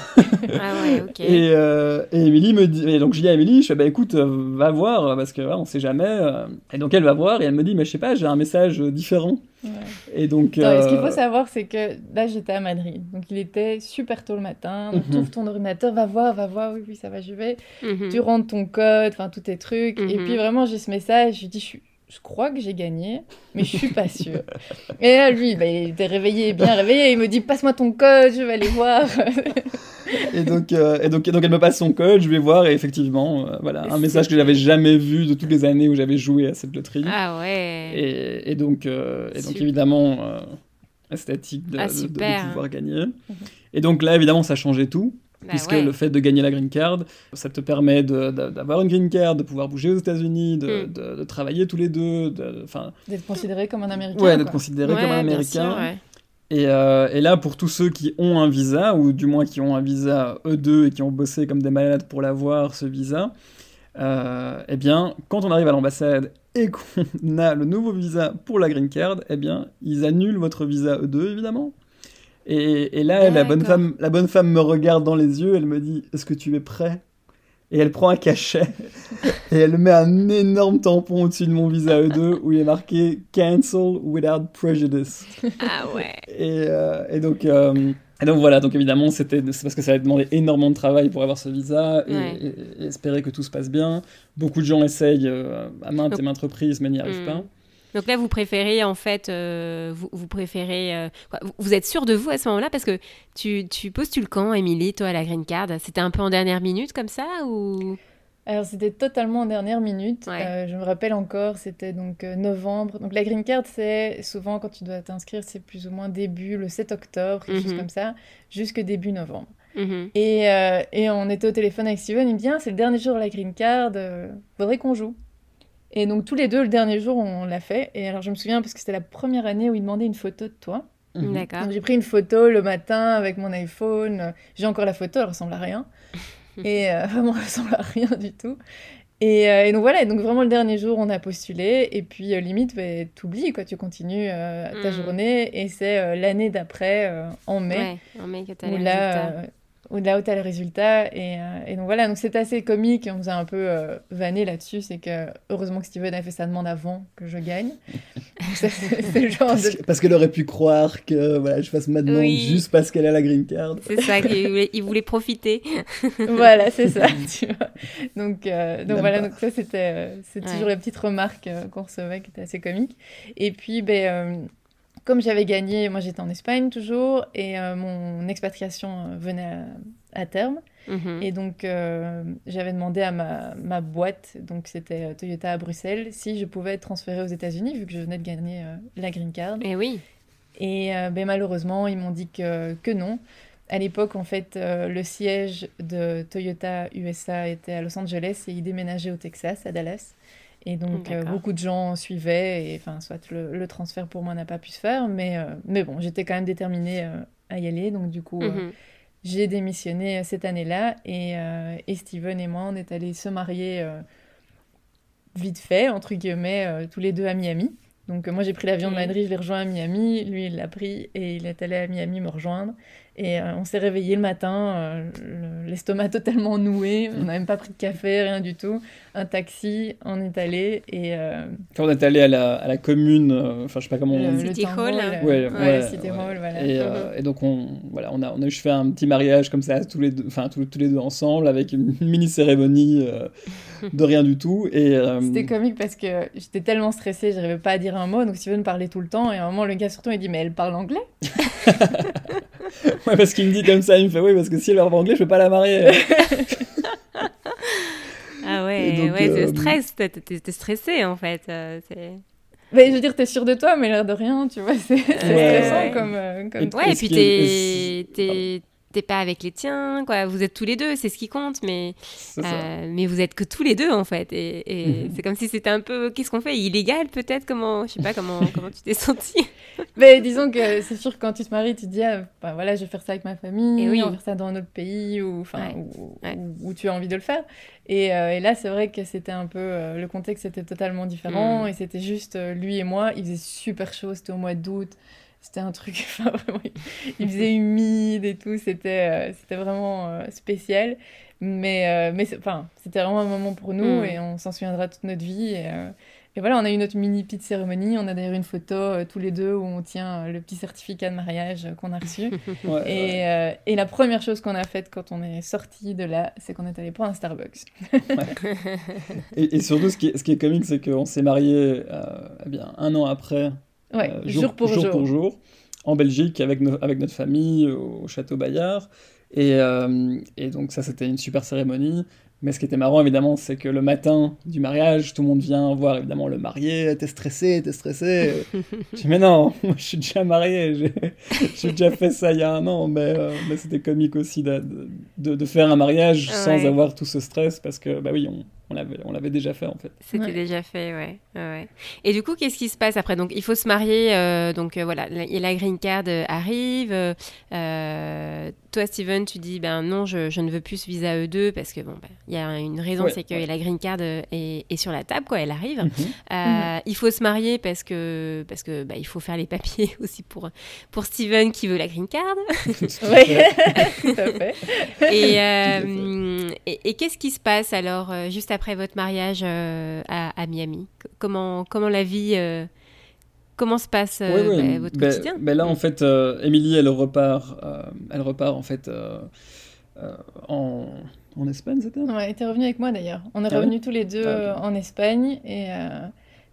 ouais, ok. Et, euh, et Émilie me dit, et donc je dis à Émilie, je fais, bah écoute, euh, va voir, parce que ouais, on sait jamais. Euh. Et donc elle va voir, et elle me dit, mais je sais pas, j'ai un message différent. Et donc. ce qu'il faut savoir, c'est que là, j'étais à Madrid. Donc il était super tôt le matin. Donc tu ouvres ton ordinateur, va voir, va voir, oui, oui, ça va, je vais. Mhm. Tu rentres ton code, enfin, tous tes trucs. Et mhm. puis vraiment, j'ai ce message, je dis, je suis je crois que j'ai gagné, mais je suis pas sûre. et là, lui, bah, il était réveillé, bien réveillé, il me dit passe-moi ton code, je vais aller voir. et, donc, euh, et, donc, donc, elle me passe son code, je vais voir, et effectivement, euh, voilà, un message que j'avais jamais vu de toutes les années où j'avais joué à cette loterie. Ah ouais. Et, et donc, euh, et donc évidemment, esthétique de, ah, de, pouvoir gagner. Mhm. Et donc là, évidemment, ça changeait tout. Bah puisque le fait de gagner la green card, ça te permet d'avoir une green card, de pouvoir bouger aux États-Unis, de, mm. de, travailler tous les deux, d'être considéré comme un Américain. Ouais, d'être considéré comme un Américain. et, euh, et, là, pour tous ceux qui ont un visa, ou du moins qui ont un visa E2 et qui ont bossé comme des malades pour l'avoir, ce visa, euh, eh bien, quand on arrive à l'ambassade et qu'on *laughs* a le nouveau visa pour la green card, eh bien, ils annulent votre visa E2, évidemment. Et, là, la bonne, femme, la bonne femme me regarde dans les yeux, elle me dit Est-ce que tu es prêt? Et elle prend un cachet *laughs* et elle met un énorme tampon au-dessus de mon visa E2 où il est marqué Cancel without prejudice. Ah ouais. Et, euh, donc. Euh, et donc voilà, donc évidemment, c'était c'est parce que ça a demandé énormément de travail pour avoir ce visa et, espérer que tout se passe bien. Beaucoup de gens essayent euh, à maintes et maintes reprises, mais n'y arrivent hmm. pas. Donc là, vous préférez en fait, euh, vous, préférez, euh, vous êtes sûr de vous à ce moment-là parce que tu, tu postules quand, Émilie, toi à la green card? C'était un peu en dernière minute comme ça ou? Alors c'était totalement en dernière minute. Euh, je me rappelle encore, c'était donc novembre. Donc la green card, c'est souvent quand tu dois t'inscrire, c'est plus ou moins début le 7 octobre, quelque chose mhm. comme ça, jusque début novembre. Mhm. et, et, on était au téléphone avec Steven, il me dit ah, c'est le dernier jour de la green card, faudrait qu'on joue. Et donc tous les deux, le dernier jour, on l'a fait. Et alors je me souviens parce que c'était la première année où il demandait une photo de toi. Mhm. D'accord. Donc j'ai pris une photo le matin avec mon iPhone. J'ai encore la photo, elle ressemble à rien. *laughs* et euh, vraiment, elle ressemble à rien du tout. Et, euh, et, donc voilà, donc vraiment le dernier jour, on a postulé. Et puis euh, limite, bah, t'oublies, quoi, tu continues ta mhm. journée. Et c'est l'année d'après, en mai. Ouais, en mai que t'as les là, ou de là où tu as le résultat. Et, euh, et, donc voilà, donc c'est assez comique, on nous a un peu euh, vanné là-dessus, c'est que heureusement que Steven a fait sa demande avant que je gagne. *laughs* c'est le genre parce, parce qu'elle aurait pu croire que voilà, je fasse ma demande juste parce qu'elle a la green card. C'est ça, il *laughs* voulait, il voulait profiter. *laughs* voilà, c'est ça, tu vois. Donc, euh, donc voilà, donc ça c'était c'est toujours les petites remarques qu'on recevait qui étaient assez comiques. Et puis, ben comme j'avais gagné, moi j'étais en Espagne toujours, et euh, mon expatriation euh, venait à, terme. Mhm. Et donc euh, j'avais demandé à ma, ma boîte, donc c'était Toyota à Bruxelles, si je pouvais être transférée aux États-Unis, vu que je venais de gagner la green card. Et oui. Et ben, malheureusement, ils m'ont dit que, que non. À l'époque, en fait, le siège de Toyota USA était à Los Angeles et ils déménageaient au Texas, à Dallas. Et donc, euh, beaucoup de gens suivaient. Et enfin, soit le, transfert pour moi n'a pas pu se faire. Mais, euh, mais bon, j'étais quand même déterminée euh, à y aller. Donc, du coup, mhm. j'ai démissionné cette année-là. Et, et, Steven et moi, on est allés se marier vite fait, entre guillemets, tous les deux à Miami. Donc, moi, j'ai pris l'avion de Madrid, je l'ai rejoint à Miami. Lui, il l'a pris et il est allé à Miami me rejoindre. Et euh, on s'est réveillé le matin, euh, l'estomac totalement noué, on n'a même pas pris de café, rien du tout. Un taxi, on est allé et... Euh, on est allé à la, à la commune, enfin je sais pas comment... Le, City Hall. Ouais, ouais, City Hall, voilà. Et, et, donc on, voilà, on, a, on a juste fait un petit mariage comme ça, tous les deux, enfin, tous, tous les deux ensemble, avec une *laughs* mini cérémonie de rien du tout. Et, C'était comique parce que j'étais tellement stressée, je n'arrivais pas à dire un mot, donc Steven parlait tout le temps, et à un moment le gars surtout il dit « mais elle parle anglais *laughs* ?» Ouais, parce qu'il me dit comme ça, il me fait oui, parce que si elle parle anglais, je peux pas la marier. *laughs* ah ouais, ouais, c'est stress, t'es stressé en fait. Mais je veux dire, t'es sûr de toi, mais l'air de rien, tu vois, c'est stressant comme, comme. Ouais, et puis t'es t'es pas avec les tiens, quoi. Vous êtes tous les deux, c'est ce qui compte, mais, euh, mais vous êtes que tous les deux, en fait. Et, mhm. c'est comme si c'était un peu, qu'est-ce qu'on fait? Illégal, peut-être? Comment, je sais pas, comment, *laughs* comment tu t'es senti *laughs* Mais disons que c'est sûr que quand tu te maries, tu te dis, ah, bah, voilà, je vais faire ça avec ma famille, et oui. on va faire ça dans un autre pays, ou, enfin, où, tu as envie de le faire. Et, euh, et là, c'est vrai que c'était un peu, euh, le contexte était totalement différent, mm. et c'était juste lui et moi. Il faisait super chaud, c'était au mois d'août. C'était un truc, *laughs* enfin, vraiment, il faisait humide et tout, c'était euh, c'était vraiment euh, spécial. Mais, euh, mais enfin, c'était vraiment un moment pour nous mm. et on s'en souviendra toute notre vie. Et, et, voilà, on a eu notre mini petite cérémonie. On a d'ailleurs une photo tous les deux où on tient le petit certificat de mariage qu'on a reçu. *laughs* et, et, la première chose qu'on a faite quand on est sorti de là, c'est qu'on est allé prendre un Starbucks. *laughs* et, et, surtout, ce qui est, ce qui est comique, c'est qu'on s'est mariés eh bien, un an après Ouais, euh, jour, pour jour, pour jour, en Belgique avec, avec notre famille au château Bayard. Et, euh, et donc ça, c'était une super cérémonie. Mais ce qui était marrant, évidemment, c'est que le matin du mariage, tout le monde vient voir évidemment le marié. T'es stressé, t'es stressé. *laughs* je dis, mais non, *laughs* moi, je suis déjà marié. *laughs* J'ai déjà fait ça il y a un an. Mais, euh, mais c'était comique aussi de, de, de, faire un mariage sans avoir tout ce stress parce que, bah oui, on, on l'avait déjà fait en fait. C'était déjà fait, ouais. ouais. Et du coup, qu'est-ce qui se passe après? Donc, il faut se marier. Euh, donc euh, voilà, la, la green card euh, arrive. Toi, Steven, tu dis ben non, je, je, ne veux plus ce visa E2 parce que bon, ben, il y a une raison, c'est que la green card est, est, sur la table, quoi. Elle arrive. Mhm. Mhm. Il faut se marier parce que parce que bah, il faut faire les papiers *laughs* aussi pour pour Steven qui veut la green card. *laughs* tout à fait. Et, et, et qu'est-ce qui se passe alors juste après votre mariage euh, à, Miami? Comment, comment la vie, euh, comment se passe euh, bah, votre ben, quotidien? ben Là, en fait, Émilie, elle repart, elle repart en fait en, en Espagne, c'était Ouais, elle était revenue avec moi d'ailleurs. On est ah revenus tous les deux ah, en Espagne et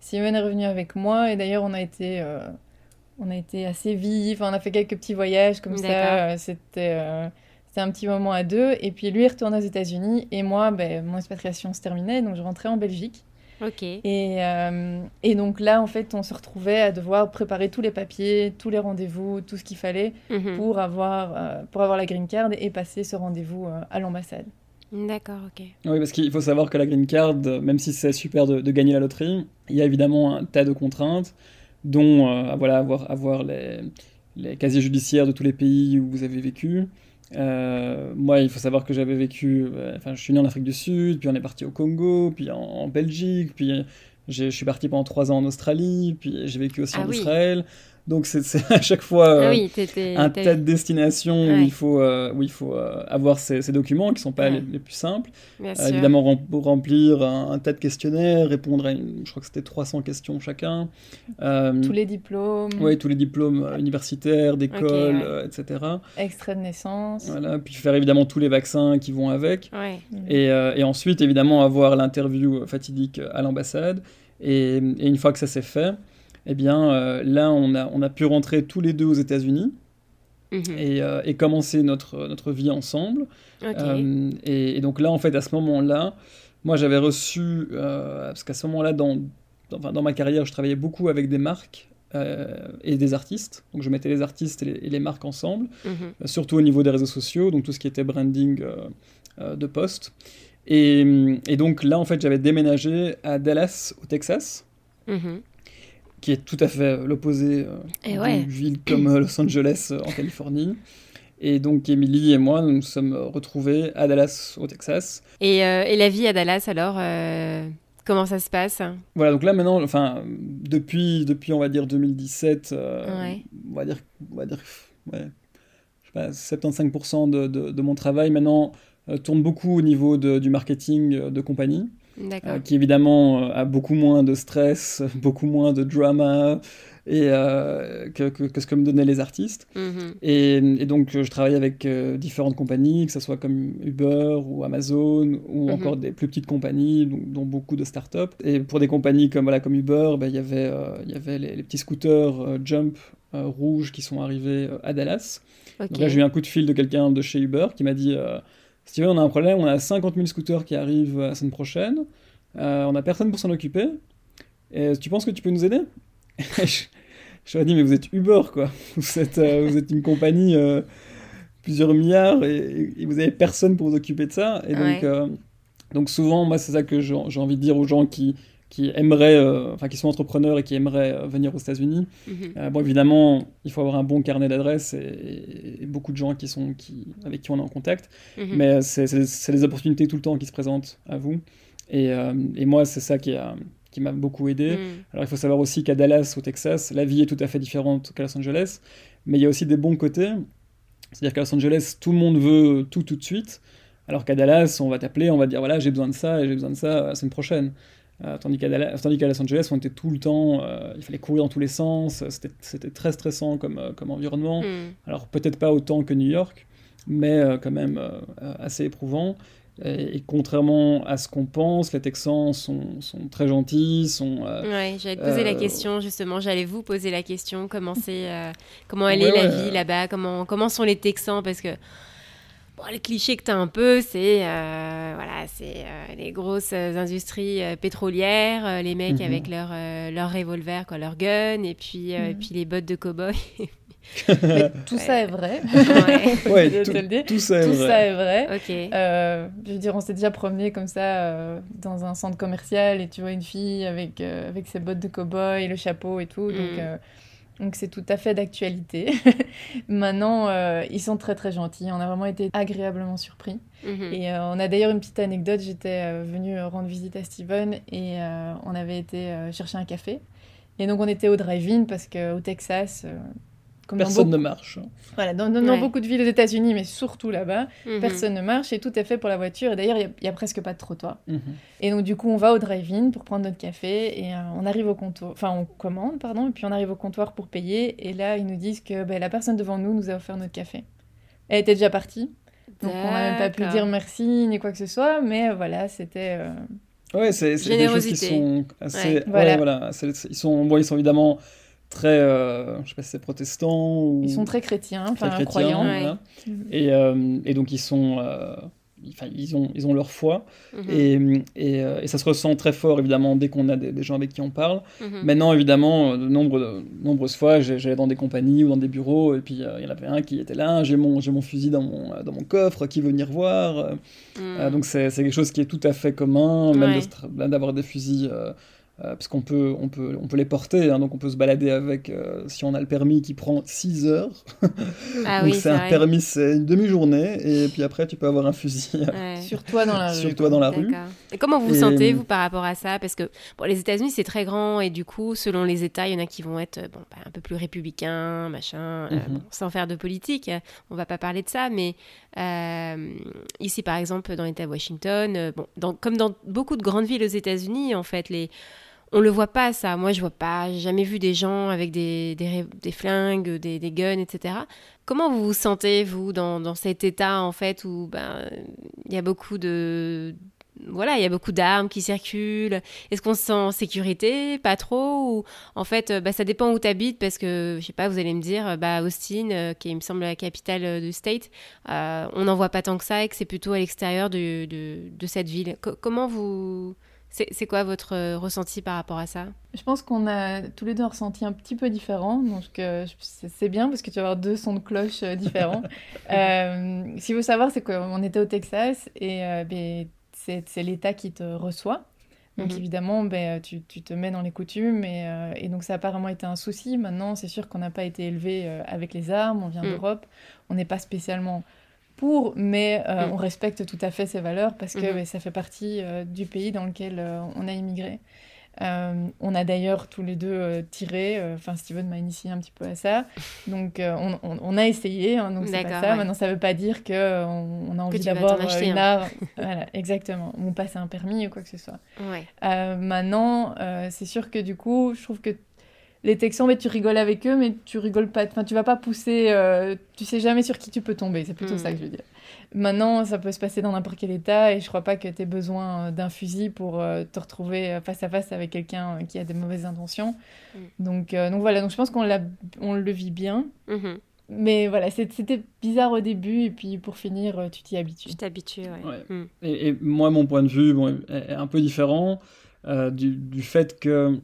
Simone est revenue avec moi et d'ailleurs on a été on a été assez vifs, on a fait quelques petits voyages comme ça. C'était c'était un petit moment à deux. Et puis lui, il retourne aux États-Unis. Et moi, ben, mon expatriation se terminait. Donc je rentrais en Belgique. Et, euh, et, donc là, en fait, on se retrouvait à devoir préparer tous les papiers, tous les rendez-vous, tout ce qu'il fallait mhm. pour, avoir, euh, pour avoir la green card et passer ce rendez-vous euh, à l'ambassade. D'accord, ok. Oui, parce qu'il faut savoir que la green card, même si c'est super de, gagner la loterie, il y a évidemment un tas de contraintes, dont voilà, avoir, avoir les, les casiers judiciaires de tous les pays où vous avez vécu, euh, moi, il faut savoir que j'avais vécu, euh, enfin, je suis né en Afrique du Sud, puis on est parti au Congo, puis en, Belgique, puis je suis parti pendant trois ans en Australie, puis j'ai vécu aussi ah en Israël. Donc c'est à chaque fois ah euh, un tas de destination où il faut, euh, où il faut euh, avoir ces, documents qui ne sont pas les, plus simples. évidemment, pour remplir un, tas de questionnaires, répondre à, je crois que c'était 300 questions chacun. tous les diplômes. Oui, tous les diplômes universitaires, d'école, etc. Extrait de naissance. Voilà, puis faire évidemment tous les vaccins qui vont avec. Et, et, ensuite, évidemment, avoir l'interview fatidique à l'ambassade. Et, et, une fois que ça s'est fait, eh bien euh, là, on a, on a pu rentrer tous les deux aux États-Unis. Mhm. Euh, et, commencer notre, notre vie ensemble. Euh, et, donc là, en fait, à ce moment-là, moi j'avais reçu, parce qu'à ce moment-là, dans, dans, dans, ma carrière, je travaillais beaucoup avec des marques et des artistes. Donc je mettais les artistes et les, marques ensemble, mhm. surtout au niveau des réseaux sociaux, donc tout ce qui était branding de poste. Et, et, donc là, en fait, j'avais déménagé à Dallas, au Texas. Mhm qui est tout à fait l'opposé euh, d'une ville comme euh, Los Angeles euh, en *laughs* Californie. Et donc, Emily et moi, nous nous sommes retrouvés à Dallas, au Texas. Et, et la vie à Dallas, alors, comment ça se passe? Voilà, donc là, maintenant, enfin, depuis, depuis on va dire, 2017, on va dire, on va dire ouais, je sais pas, 75% de, de, de, mon travail, maintenant, tourne beaucoup au niveau de, du marketing de compagnie. Euh, qui évidemment euh, a beaucoup moins de stress, *laughs* beaucoup moins de drama et, euh, que, que, ce que me donnaient les artistes. Mhm. et, donc je travaille avec différentes compagnies, que ce soit comme Uber ou Amazon ou mhm. encore des plus petites compagnies, dont, beaucoup de startups. Et pour des compagnies comme, voilà, comme Uber, ben, il y avait, y avait les, petits scooters Jump rouges qui sont arrivés à Dallas. Donc là, j'ai eu un coup de fil de quelqu'un de chez Uber qui m'a dit Steven, on a un problème, on a 50 000 scooters qui arrivent la semaine prochaine, on n'a personne pour s'en occuper. Et tu penses que tu peux nous aider? *laughs* Je, lui ai dit Mais vous êtes Uber, quoi. *laughs* Vous êtes, vous êtes une compagnie plusieurs milliards et, vous avez personne pour vous occuper de ça. Et donc, euh, donc souvent, moi, c'est ça que j'ai envie de dire aux gens qui, qui aimeraient, euh, enfin, qui sont entrepreneurs et qui aimeraient euh, venir aux États-Unis. Mhm. bon, évidemment, il faut avoir un bon carnet d'adresses et, beaucoup de gens qui sont, qui, avec qui on est en contact. Mhm. Mais c'est des opportunités tout le temps qui se présentent à vous. Et, et moi, c'est ça qui a qui m'a beaucoup aidé. Mhm. Alors il faut savoir aussi qu'à Dallas, au Texas, la vie est tout à fait différente qu'à Los Angeles, mais il y a aussi des bons côtés. C'est-à-dire qu'à Los Angeles, tout le monde veut tout tout de suite, alors qu'à Dallas, on va t'appeler, on va dire voilà, j'ai besoin de ça et j'ai besoin de ça la semaine prochaine. Euh, tandis qu'à Los Angeles, on était tout le temps, euh, il fallait courir dans tous les sens, c'était très stressant comme, euh, comme environnement. Hmm. Alors peut-être pas autant que New York, mais quand même assez éprouvant. Et, contrairement à ce qu'on pense, les Texans sont, sont très gentils, sont... Ouais, j'allais te poser la question, justement, j'allais vous poser la question, comment, c'est, comment elle est la vie là-bas, comment, comment sont les Texans, parce que... Bon, le cliché que tu as un peu, c'est voilà, c'est les grosses industries pétrolières, les mecs mhm. avec leur, leur revolver, quoi, leur gun, et puis, et mhm. puis les bottes de cow-boy. *laughs* tout ça est vrai. Ouais. *laughs* tout, le tout, ça est tout vrai. ça est vrai. Euh, je veux dire, on s'est déjà promené comme ça euh, dans un centre commercial et tu vois une fille avec, euh, avec ses bottes de cow-boy, le chapeau et tout. Mm. donc c'est tout à fait d'actualité. *laughs* Maintenant, ils sont très très gentils. On a vraiment été agréablement surpris. Mm-hmm. Et on a d'ailleurs une petite anecdote. J'étais venue rendre visite à Steven et on avait été chercher un café. Et donc on était au drive-in parce qu'au Texas, personne ne marche. Voilà, dans, beaucoup de villes aux États-Unis, mais surtout là-bas, mhm. personne ne marche et tout est fait pour la voiture. Et d'ailleurs, il n'y a, presque pas de trottoir. Mhm. Et donc, du coup, on va au drive-in pour prendre notre café et euh, on arrive au comptoir, enfin, on commande, pardon, et puis on arrive au comptoir pour payer. Et là, ils nous disent que ben, la personne devant nous nous a offert notre café. Elle était déjà partie. Donc, on n'a même pas pu dire merci ni quoi que ce soit, mais voilà, c'était. Euh, ouais, c'est des choses qui sont assez. voilà. voilà. Ils, sont... Bon, ils sont évidemment très, euh, je sais pas si c'est protestant ou... Ils sont très chrétiens, enfin croyants. Mhm. et, euh, et, donc ils sont, euh, ils ont, ils ont leur foi mhm. et, et, et, ça se ressent très fort évidemment dès qu'on a des, gens avec qui on parle. Mhm. Maintenant évidemment, de, nombre, nombreuses fois, j'allais dans des compagnies ou dans des bureaux et puis il y en avait un qui était là, j'ai mon, j'ai mon fusil dans mon, dans mon coffre, qui veut venir voir. donc c'est, quelque chose qui est tout à fait commun, même d'avoir des fusils euh, parce qu'on peut, on peut, on peut les porter, hein, donc on peut se balader avec, euh, si on a le permis qui prend 6 heures. Ah *laughs* donc c'est un permis, c'est une demi-journée, et puis après tu peux avoir un fusil sur toi dans la rue. Sur toi dans la rue. Et comment vous vous sentez, vous, par rapport à ça? Parce que bon, les États-Unis, c'est très grand, et du coup, selon les États, il y en a qui vont être bon, bah, un peu plus républicains, machin, euh, mhm. sans faire de politique, on va pas parler de ça, mais ici, par exemple, dans l'État de Washington, bon, dans, comme dans beaucoup de grandes villes aux États-Unis, en fait, les on le voit pas ça. Moi, je vois pas. J'ai jamais vu des gens avec des, des, flingues, des, guns, etc. Comment vous vous sentez vous dans, cet état en fait où ben il y a beaucoup de voilà, il y a beaucoup d'armes qui circulent? Est-ce qu'on se sent en sécurité? Pas trop? En fait, bah, ça dépend où tu habites parce que, je sais pas, vous allez me dire, bah, Austin, euh, qui me semble la capitale du state, euh, on n'en voit pas tant que ça et que c'est plutôt à l'extérieur de, de, cette ville. comment vous, c'est quoi votre euh, ressenti par rapport à ça? Je pense qu'on a tous les deux un ressenti un petit peu différent, donc euh, c'est bien parce que tu vas avoir deux sons de cloche euh, différents. *laughs* ce qu'il faut savoir, c'est qu'on était au Texas et ben, c'est l'État qui te reçoit. Donc mhm. évidemment, ben, tu, tu, te mets dans les coutumes et, et, donc ça a apparemment été un souci. Maintenant, c'est sûr qu'on n'a pas été élevé avec les armes, on vient mm. d'Europe, on n'est pas spécialement pour, mais euh, mm. on respecte tout à fait ces valeurs parce que mm-hmm. ça fait partie euh, du pays dans lequel euh, on a immigré. on a d'ailleurs tous les deux tiré, enfin Steven m'a initié un petit peu à ça, donc on, on, a essayé, hein, donc c'est pas ça. Maintenant ça veut pas dire qu'on on a envie d'avoir une arme, *laughs* voilà, exactement, ou passer un permis ou quoi que ce soit. maintenant, c'est sûr que du coup, je trouve que les Texans, mais tu rigoles avec eux, mais tu rigoles pas. Enfin, tu vas pas pousser. Euh, tu sais jamais sur qui tu peux tomber. C'est plutôt hmm. ça que je veux dire. Maintenant, ça peut se passer dans n'importe quel état et je crois pas que tu aies besoin euh, d'un fusil pour euh, te retrouver face à face avec quelqu'un qui a des mauvaises intentions. Hmm. Donc, donc voilà. Donc je pense qu'on on le vit bien. Mhm. mais voilà, c'était bizarre au début, et puis pour finir, euh, tu t'y habitues. Tu t'habitues, ouais. Hmm. Et, moi, mon point de vue bon, est un peu différent euh, du, du, fait que,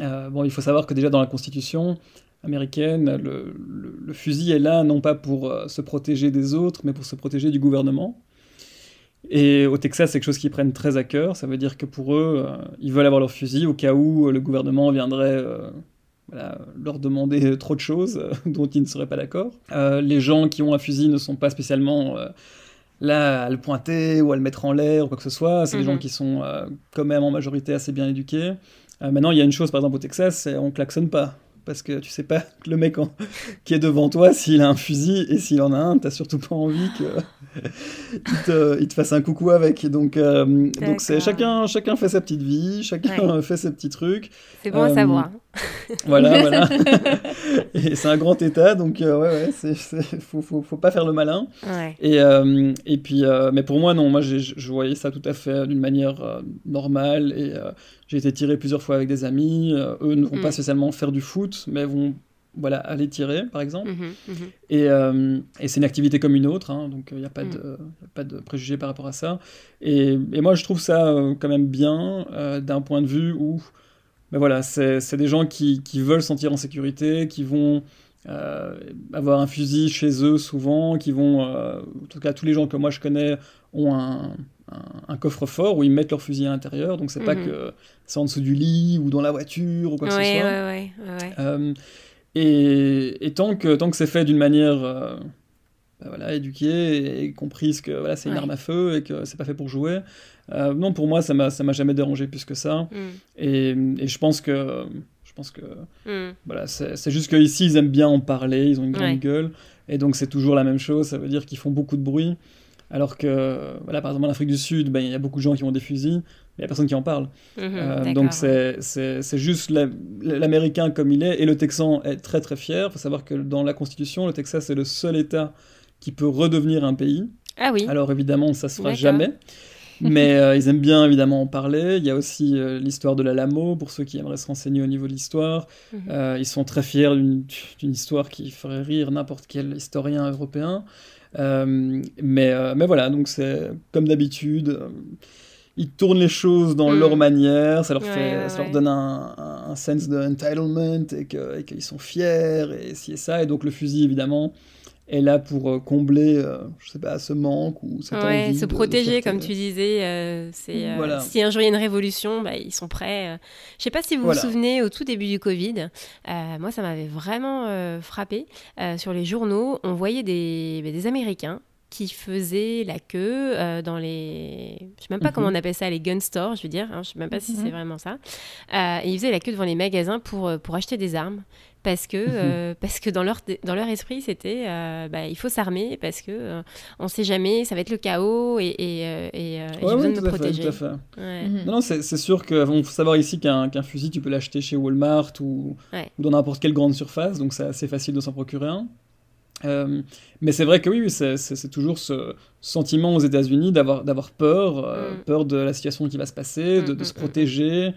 euh, bon, il faut savoir que déjà dans la Constitution américaine, le, le, fusil est là non pas pour se protéger des autres, mais pour se protéger du gouvernement. Et au Texas, c'est quelque chose qu'ils prennent très à cœur. Ça veut dire que pour eux, ils veulent avoir leur fusil au cas où le gouvernement viendrait leur demander *laughs* trop de choses euh, dont ils ne seraient pas d'accord. Euh, les gens qui ont un fusil ne sont pas spécialement euh, là à le pointer ou à le mettre en l'air ou quoi que ce soit. C'est des gens mhm. qui sont quand même en majorité assez bien éduqués. Maintenant, il y a une chose, par exemple au Texas, c'est on klaxonne pas parce que tu sais pas le mec qui est devant toi s'il a un fusil et s'il en a un, t'as surtout pas envie qu'il *laughs* te... Il te, fasse un coucou avec. Donc euh, donc c'est chacun chacun fait sa petite vie, chacun *laughs* fait ses petits trucs. C'est bon à savoir. *laughs* Voilà voilà. *laughs* et c'est un grand état donc euh, ouais ouais c'est faut, faut, faut pas faire le malin. Et euh, et puis mais pour moi non moi je voyais ça tout à fait d'une manière normale et j'ai été tiré plusieurs fois avec des amis. Euh, eux ne vont pas mm. spécialement faire du foot, mais vont voilà, aller tirer, par exemple. Mm-hmm, mm-hmm. Et, euh, et c'est une activité comme une autre, hein, donc il euh, n'y a, pas mm. de, a pas de préjugés par rapport à ça. Et, et moi, je trouve ça quand même bien d'un point de vue où ben voilà, c'est des gens qui, qui, veulent sentir en sécurité, qui vont avoir un fusil chez eux souvent, qui vont, en tout cas tous les gens que moi je connais ont un, un, coffre-fort où ils mettent leur fusil à l'intérieur. Donc c'est pas mhm. que c'est en dessous du lit ou dans la voiture ou quoi que ce soit. Ouais, ouais, euh, et, et, tant que, tant que c'est fait d'une manière bah voilà, éduquée et, comprise que voilà, c'est une arme à feu et que c'est pas fait pour jouer, euh, non, pour moi, ça m'a, jamais dérangé plus que ça. Mm. Et, et, je pense que. Je pense que mm. voilà, c'est, juste qu'ici, ils aiment bien en parler, ils ont une grande gueule, et donc c'est toujours la même chose, ça veut dire qu'ils font beaucoup de bruit. Alors que, voilà, par exemple, en Afrique du Sud, ben, il y a beaucoup de gens qui ont des fusils, mais il n'y a personne qui en parle. Mhm, euh, donc c'est juste l'Américain comme il est, et le Texan est très très fier. Il faut savoir que dans la Constitution, le Texas est le seul État qui peut redevenir un pays. Ah oui. Alors évidemment, ça se fera jamais. *laughs* Mais euh, ils aiment bien évidemment en parler. Il y a aussi euh, l'histoire de l'Alamo, pour ceux qui aimeraient se renseigner au niveau de l'histoire. Mhm. ils sont très fiers d'une histoire qui ferait rire n'importe quel historien européen. Euh, mais, euh, mais voilà, donc c'est comme d'habitude euh, ils tournent les choses dans mm. leur manière, ça leur, fait, ça leur donne un, un sense d'entitlement et qu'ils sont fiers et ci et ça. Et donc le fusil, évidemment, est là pour euh, combler, euh, je sais pas, ce manque ou cette ouais, se protéger, comme tu disais. Euh, c'est si un jour il y a une révolution, bah, ils sont prêts. Je sais pas si vous vous souvenez, au tout début du Covid, moi ça m'avait vraiment frappé. sur les journaux, on voyait des, bah, des Américains qui faisaient la queue dans les. Je sais même pas comment mhm. on appelle ça, les gun stores, je veux dire. Hein, je sais même pas si c'est mhm. vraiment ça. et ils faisaient la queue devant les magasins pour, pour acheter des armes parce que, euh, parce que dans, leur, dans leur esprit, c'était euh, bah, il faut s'armer parce que euh, on sait jamais, ça va être le chaos et, et, et, j'ai besoin de me protéger. Fait, tout à fait. Non, non c'est sûr qu'il faut savoir ici qu'un fusil, tu peux l'acheter chez Walmart ou, ou dans n'importe quelle grande surface, donc c'est assez facile de s'en procurer un. mais c'est vrai que oui, c'est toujours ce sentiment aux États-Unis d'avoir peur, mm. peur de la situation qui va se passer, de, mm, de se mm, protéger.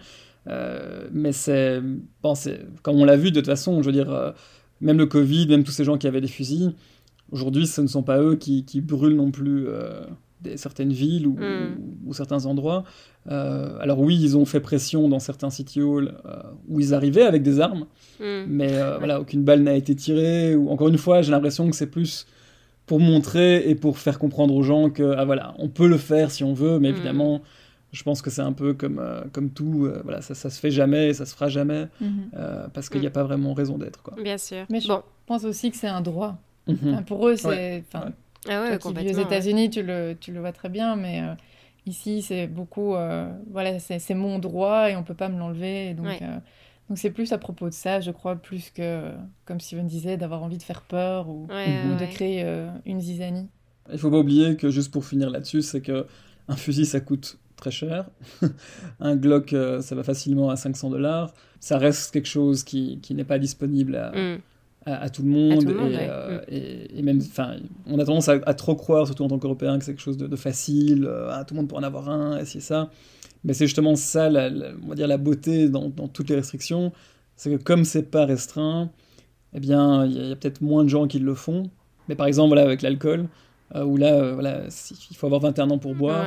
Euh, mais c'est, bon, comme on l'a vu de toute façon, je veux dire, euh, même le Covid, même tous ces gens qui avaient des fusils, aujourd'hui, ce ne sont pas eux qui, qui brûlent non plus euh, des, certaines villes ou, ou, certains endroits. alors oui, ils ont fait pression dans certains city halls où ils arrivaient avec des armes, hmm. mais voilà, aucune balle n'a été tirée. Ou, encore une fois, j'ai l'impression que c'est plus pour montrer et pour faire comprendre aux gens que ah, voilà, on peut le faire si on veut, mais hmm. évidemment je pense que c'est un peu comme, euh, comme tout, euh, voilà, ça, ça se fait jamais et ça se fera jamais, mhm. euh, parce qu'il n'y a pas vraiment raison d'être. Quoi. Bien sûr. Mais je pense aussi que c'est un droit. Mhm. pour eux, c'est... Ouais. Ah ouais, aux États-Unis, tu, le, tu le vois très bien, mais ici, c'est beaucoup... voilà, c'est mon droit et on peut pas me l'enlever. Donc, donc c'est plus à propos de ça, je crois, plus que, comme Steven disait, d'avoir envie de faire peur ou, ou de créer une zizanie. Il faut pas oublier que, juste pour finir là-dessus, c'est que un fusil, ça coûte très cher. *laughs* un Glock, euh, ça va facilement à 500 dollars. Ça reste quelque chose qui, qui n'est pas disponible à, mm. à, tout le monde. Euh, mm. et, et, même, enfin, on a tendance à, trop croire, surtout en tant qu'Européen, que c'est quelque chose de, facile. Euh, tout le monde peut en avoir un, et c'est ça. Mais c'est justement ça, la, on va dire, la beauté dans, dans toutes les restrictions. C'est que comme c'est pas restreint, eh bien, il y a, peut-être moins de gens qui le font. Mais par exemple, voilà, avec l'alcool, où là, euh, voilà, il faut avoir 21 ans pour boire.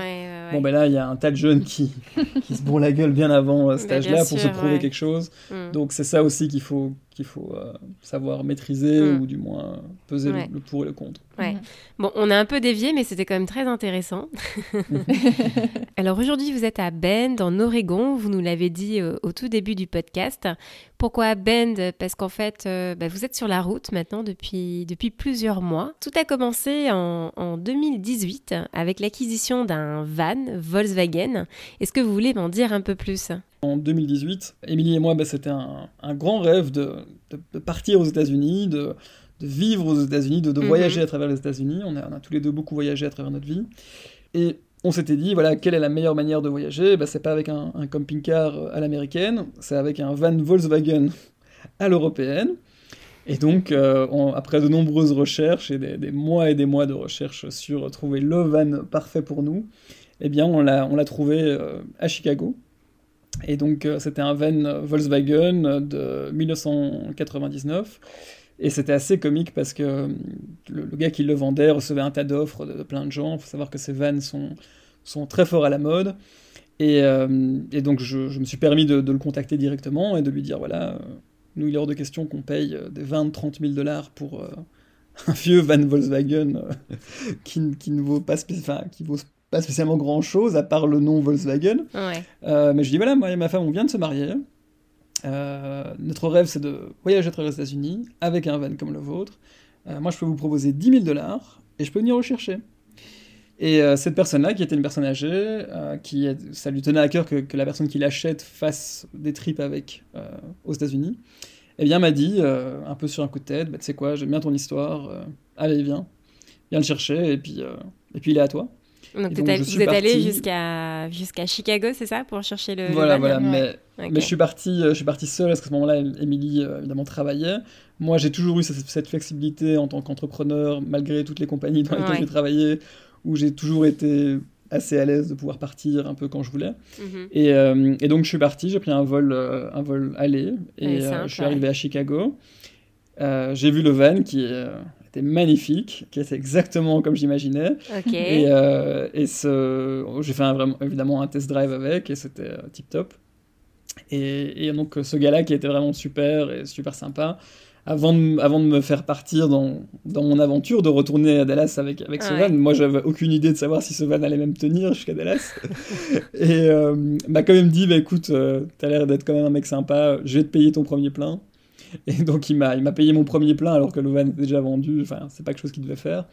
Bon, ben là, il y a un tas de jeunes qui, *laughs* qui se bourrent la gueule bien avant euh, cet bah, âge-là pour se prouver quelque chose. Mm. Donc, c'est ça aussi qu'il faut, qu'il faut savoir maîtriser mm. ou du moins peser le, pour et le contre. Ouais. Bon, on a un peu dévié, mais c'était quand même très intéressant. *laughs* Alors aujourd'hui, vous êtes à Bend, en Oregon. Vous nous l'avez dit au tout début du podcast. Pourquoi Bend? Parce qu'en fait, bah, vous êtes sur la route maintenant depuis, depuis plusieurs mois. Tout a commencé en, en 2018 avec l'acquisition d'un van Volkswagen. Est-ce que vous voulez m'en dire un peu plus? En 2018, Émilie et moi, bah, c'était un, grand rêve de, partir aux États-Unis, de, vivre aux États-Unis, de, mhm. voyager à travers les États-Unis. On a, tous les deux beaucoup voyagé à travers notre vie. Et on s'était dit, voilà, quelle est la meilleure manière de voyager? Bah, C'est pas avec un, un camping-car à l'américaine, c'est avec un van Volkswagen à l'européenne. Et donc, euh, après de nombreuses recherches et des, mois et des mois de recherches sur trouver le van parfait pour nous, eh bien, on l'a trouvé euh, à Chicago. Et donc, euh, c'était un van Volkswagen de 1999. Et c'était assez comique parce que le, gars qui le vendait recevait un tas d'offres de, plein de gens. Il faut savoir que ces vannes sont, sont très forts à la mode. Et, donc, je, me suis permis de, le contacter directement et de lui dire voilà nous, il est hors de question qu'on paye euh, des 20-30 000 dollars pour euh, *laughs* un vieux van Volkswagen euh, *laughs* qui, ne vaut pas, qui vaut pas spécialement grand chose à part le nom Volkswagen. mais je dis voilà, moi et ma femme, on vient de se marier. notre rêve, c'est de voyager à travers les États-Unis avec un van comme le vôtre. moi, je peux vous proposer 10 000 dollars et je peux venir rechercher. Et cette personne-là, qui était une personne âgée, qui ça lui tenait à cœur que, que la personne qui l'achète fasse des trips avec aux États-Unis, eh bien, m'a dit, euh, un peu sur un coup de tête, bah, tu sais quoi, j'aime bien ton histoire, euh, allez, viens, viens le chercher, et puis, euh, et puis il est à toi. Donc, vous êtes allé jusqu'à jusqu'à Chicago, c'est ça, pour chercher le. Voilà, voilà. Mais, mais je suis parti, je suis parti seul parce qu'à ce moment-là, Émilie évidemment travaillait. Moi, j'ai toujours eu cette, flexibilité en tant qu'entrepreneur, malgré toutes les compagnies dans lesquelles j'ai travaillé, où j'ai toujours été assez à l'aise de pouvoir partir un peu quand je voulais. Mhm. et, euh, et, donc je suis parti, j'ai pris un vol, euh, un vol aller et euh, je suis arrivé à Chicago. j'ai vu le van qui magnifique, qui était exactement comme j'imaginais. Et, et ce, j'ai fait un, vraiment, évidemment un test drive avec et c'était tip top. Et, et, donc ce gars-là qui était vraiment super et super sympa, avant de, avant de me faire partir dans, dans mon aventure, de retourner à Dallas avec, avec ce van. Moi, j'avais aucune idée de savoir si ce van allait même tenir jusqu'à Dallas. et euh, m'a quand même dit, bah, écoute, euh, t'as l'air d'être quand même un mec sympa, je vais te payer ton premier plein. *laughs* Et donc, il m'a, il m'a payé mon premier plein alors que le van était déjà vendu. Enfin, c'est pas quelque chose qu'il devait faire.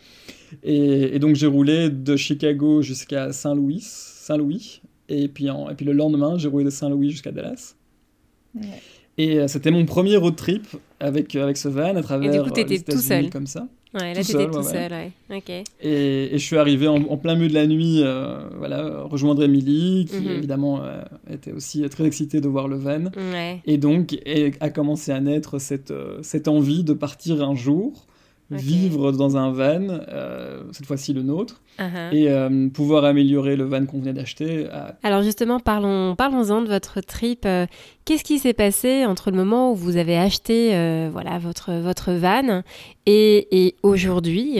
Et, et donc, j'ai roulé de Chicago jusqu'à Saint-Louis, Saint-Louis. Et puis, en, et puis le lendemain, j'ai roulé de Saint-Louis jusqu'à Dallas. Ouais. Et euh, c'était mon premier road trip avec, euh, avec ce van à travers et du coup, euh, les tout seul. comme ça. Ouais, là, tout seul, ouais. Ok. Et, et, je suis arrivé en, plein milieu de la nuit, voilà, rejoindre Emily, qui mhm. évidemment était aussi très excitée de voir le van. Ouais. Et donc, et a commencé à naître cette, cette envie de partir un jour vivre dans un van, euh, cette fois-ci le nôtre, uh-huh. et euh, pouvoir améliorer le van qu'on venait d'acheter. Alors justement, parlons, parlons-en de votre trip. Euh, qu'est-ce qui s'est passé entre le moment où vous avez acheté voilà, votre, votre van et, et aujourd'hui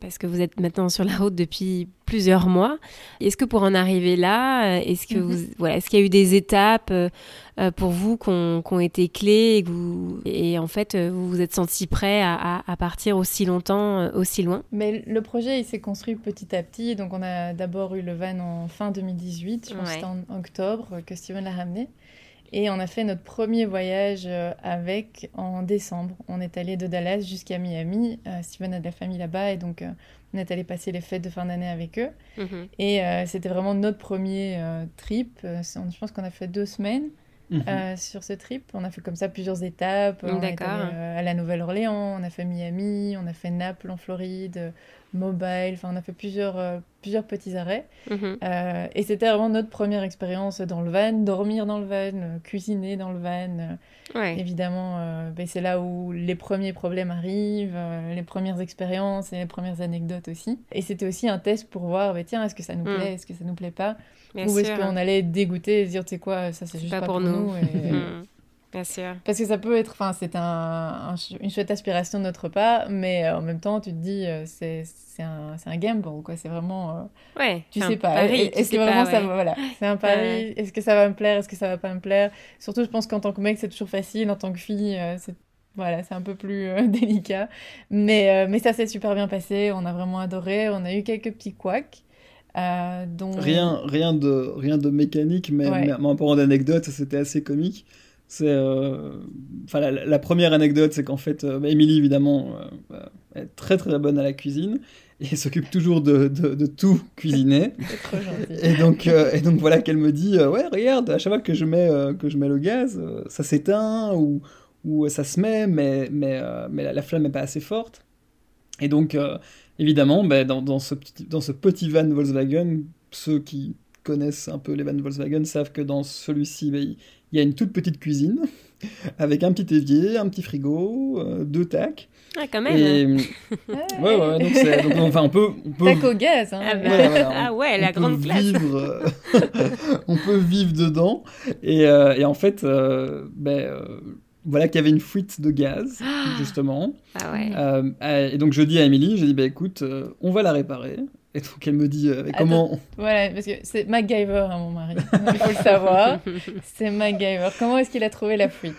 parce que vous êtes maintenant sur la route depuis plusieurs mois. Est-ce que pour en arriver là, est-ce que vous, mhm. voilà, est-ce qu'il y a eu des étapes euh, euh, pour vous qui ont, été clés et, que vous, et en fait euh, vous vous êtes senti prêt à, partir aussi longtemps, aussi loin? Mais le projet il s'est construit petit à petit. Donc on a d'abord eu le van en fin 2018, je pense que c'était en octobre que Steven l'a ramené. Et on a fait notre premier voyage euh, avec en décembre. On est allé de Dallas jusqu'à Miami. Euh, Steven a de la famille là-bas et donc euh, on est allé passer les fêtes de fin d'année avec eux. Mhm. Et c'était vraiment notre premier trip. je pense qu'on a fait deux semaines. Mhm. sur ce trip. On a fait comme ça plusieurs étapes. On est allé, à la Nouvelle-Orléans, on a fait Miami, on a fait Naples en Floride, mobile. Enfin, on a fait plusieurs, euh, plusieurs petits arrêts. Mhm. Euh, et c'était vraiment notre première expérience dans le van, dormir dans le van, euh, cuisiner dans le van. Évidemment, ben, c'est là où les premiers problèmes arrivent, les premières expériences et les premières anecdotes aussi. Et c'était aussi un test pour voir, ben, tiens, est-ce que ça nous mm. plaît, est-ce que ça nous plaît pas? Ou est-ce qu'on allait être dégoûté et se dire, tu sais quoi, ça c'est juste pas, pour, nous. *laughs* Bien sûr. Parce que ça peut être, enfin, c'est un, une chouette aspiration de notre part, mais en même temps, tu te dis, c'est un, un gamble, quoi. C'est vraiment. ouais. Tu sais pas. Est-ce que vraiment ça voilà. C'est un pari. Est-ce que ça va me plaire? Est-ce que ça va pas me plaire? Surtout, je pense qu'en tant que mec, c'est toujours facile. En tant que fille, c'est voilà, c'est un peu plus euh, *laughs* délicat. Mais, euh, mais ça s'est super bien passé. On a vraiment adoré. On a eu quelques petits couacs. Euh, dont... rien, rien, de, rien de mécanique, mais, ouais. mais, en parlant d'anecdote, c'était assez comique. C'est, enfin, la, première anecdote, c'est qu'en fait, bah, Émilie, évidemment, est très très bonne à la cuisine et s'occupe toujours de, de, de, tout cuisiner. *laughs* trop gentil. Et donc, et donc voilà qu'elle me dit, ouais, regarde, à chaque fois que je mets, que je mets le gaz, ça s'éteint ou où ça se met, mais, mais, euh, mais la, flamme n'est pas assez forte. Et donc, euh, évidemment, ben, dans, dans, ce petit, dans ce petit van Volkswagen, ceux qui connaissent un peu les vans Volkswagen savent que dans celui-ci, ben, il y a une toute petite cuisine *laughs* avec un petit évier, un petit frigo, euh, deux tacs. Ah, quand même. Et... *laughs* ouais, ouais, donc, c'est, donc enfin, on peut, on peut... Tac au gaz. Hein. Ah, bah... voilà, ah ouais, la grande classe. Vivre, *laughs* on peut vivre dedans. Et, euh, et en fait, euh, ben, voilà qu'il y avait une fuite de gaz, *gasps* justement. Ah ouais. Euh, et donc je dis à Émilie, j'ai dit, bah écoute, euh, on va la réparer. Et donc elle me dit, euh, comment... Voilà, parce que c'est MacGyver, hein, mon mari, *laughs* il faut le savoir. c'est MacGyver. Comment est-ce qu'il a trouvé la fuite?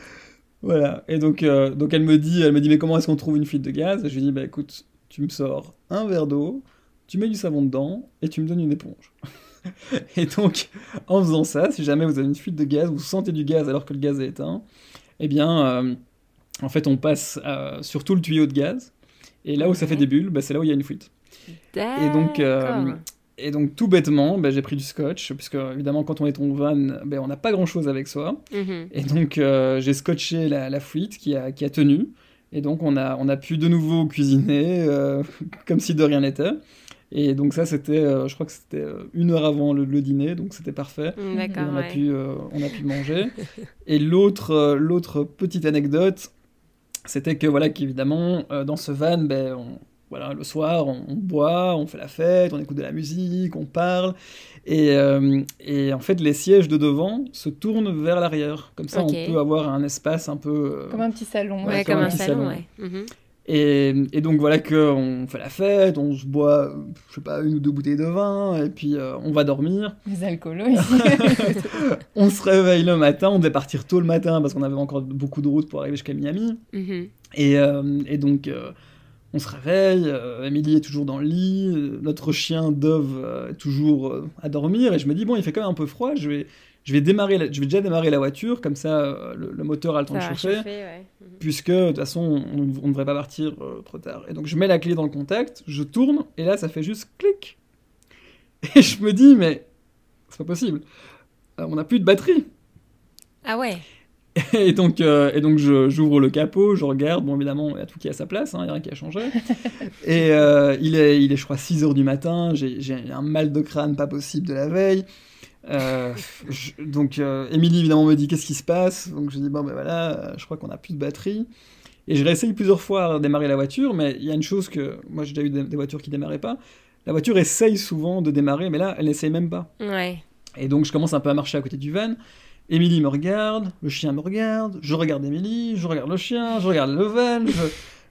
Voilà, et donc, donc elle me dit, elle me dit, mais comment est-ce qu'on trouve une fuite de gaz? Et je lui dis, bah écoute, tu me sors un verre d'eau, tu mets du savon dedans, et tu me donnes une éponge. *laughs* et donc, en faisant ça, si jamais vous avez une fuite de gaz, vous sentez du gaz alors que le gaz est éteint, eh bien, euh, en fait, on passe euh, sur tout le tuyau de gaz, et là où ça fait des bulles, bah, c'est là où il y a une fuite. Et donc, euh, et donc, tout bêtement, bah, j'ai pris du scotch, puisque évidemment, quand on est en van, bah, on n'a pas grand-chose avec soi. Mhm. Et donc, j'ai scotché la, la, fuite qui a, qui a tenu. Et donc, on a, on a pu de nouveau cuisiner *laughs* comme si de rien n'était. Et donc ça, c'était, je crois que c'était une heure avant le, dîner, donc c'était parfait. Mm, d'accord. On, a pu, on a pu manger. *laughs* et l'autre, l'autre petite anecdote, c'était que voilà qu'évidemment dans ce van, ben, on, voilà, le soir, on, boit, on fait la fête, on écoute de la musique, on parle. Et, et en fait, les sièges de devant se tournent vers l'arrière. Comme ça, okay. on peut avoir un espace un peu... Comme un petit salon. Ouais, comme, comme, un, un salon, salon. ouais. Mm -hmm. Et, et, donc voilà qu'on fait la fête, on se boit, je sais pas, une ou deux bouteilles de vin, et puis euh, on va dormir. *laughs* Les alcoolos ici. *laughs* on se réveille le matin, on devait partir tôt le matin parce qu'on avait encore beaucoup de route pour arriver jusqu'à Miami. Mm -hmm. et, euh, et, donc euh, on se réveille, Émilie est toujours dans le lit, notre chien Dove est toujours à dormir, et je me dis, bon, il fait quand même un peu froid, je vais je vais, démarrer la, je vais déjà démarrer la voiture, comme ça euh, le, le, moteur a le temps ça de chauffer, chauffer ouais. puisque de toute façon on, ne devrait pas partir euh, trop tard. Et donc je mets la clé dans le contact, je tourne, et là ça fait juste clic. *laughs* Et je me dis, mais c'est pas possible, euh, on n'a plus de batterie. Ah ouais et donc, euh, et donc j'ouvre le capot, je regarde, bon évidemment il y a tout qui est à sa place, il hein, n'y a rien qui a changé. *laughs* et euh, il, est, il est je crois 6h du matin, j'ai un mal de crâne pas possible de la veille. Euh, je, donc euh, Émilie évidemment me dit qu'est-ce qui se passe, donc je dis bon ben voilà, je crois qu'on a plus de batterie. Et je réessaye plusieurs fois à démarrer la voiture, mais il y a une chose que moi j'ai déjà eu des, des voitures qui démarraient pas. La voiture essaye souvent de démarrer, mais là elle n'essaye même pas. Ouais. Et donc je commence un peu à marcher à côté du van. Émilie me regarde, le chien me regarde, je regarde Émilie, je regarde le chien, je regarde le van, je,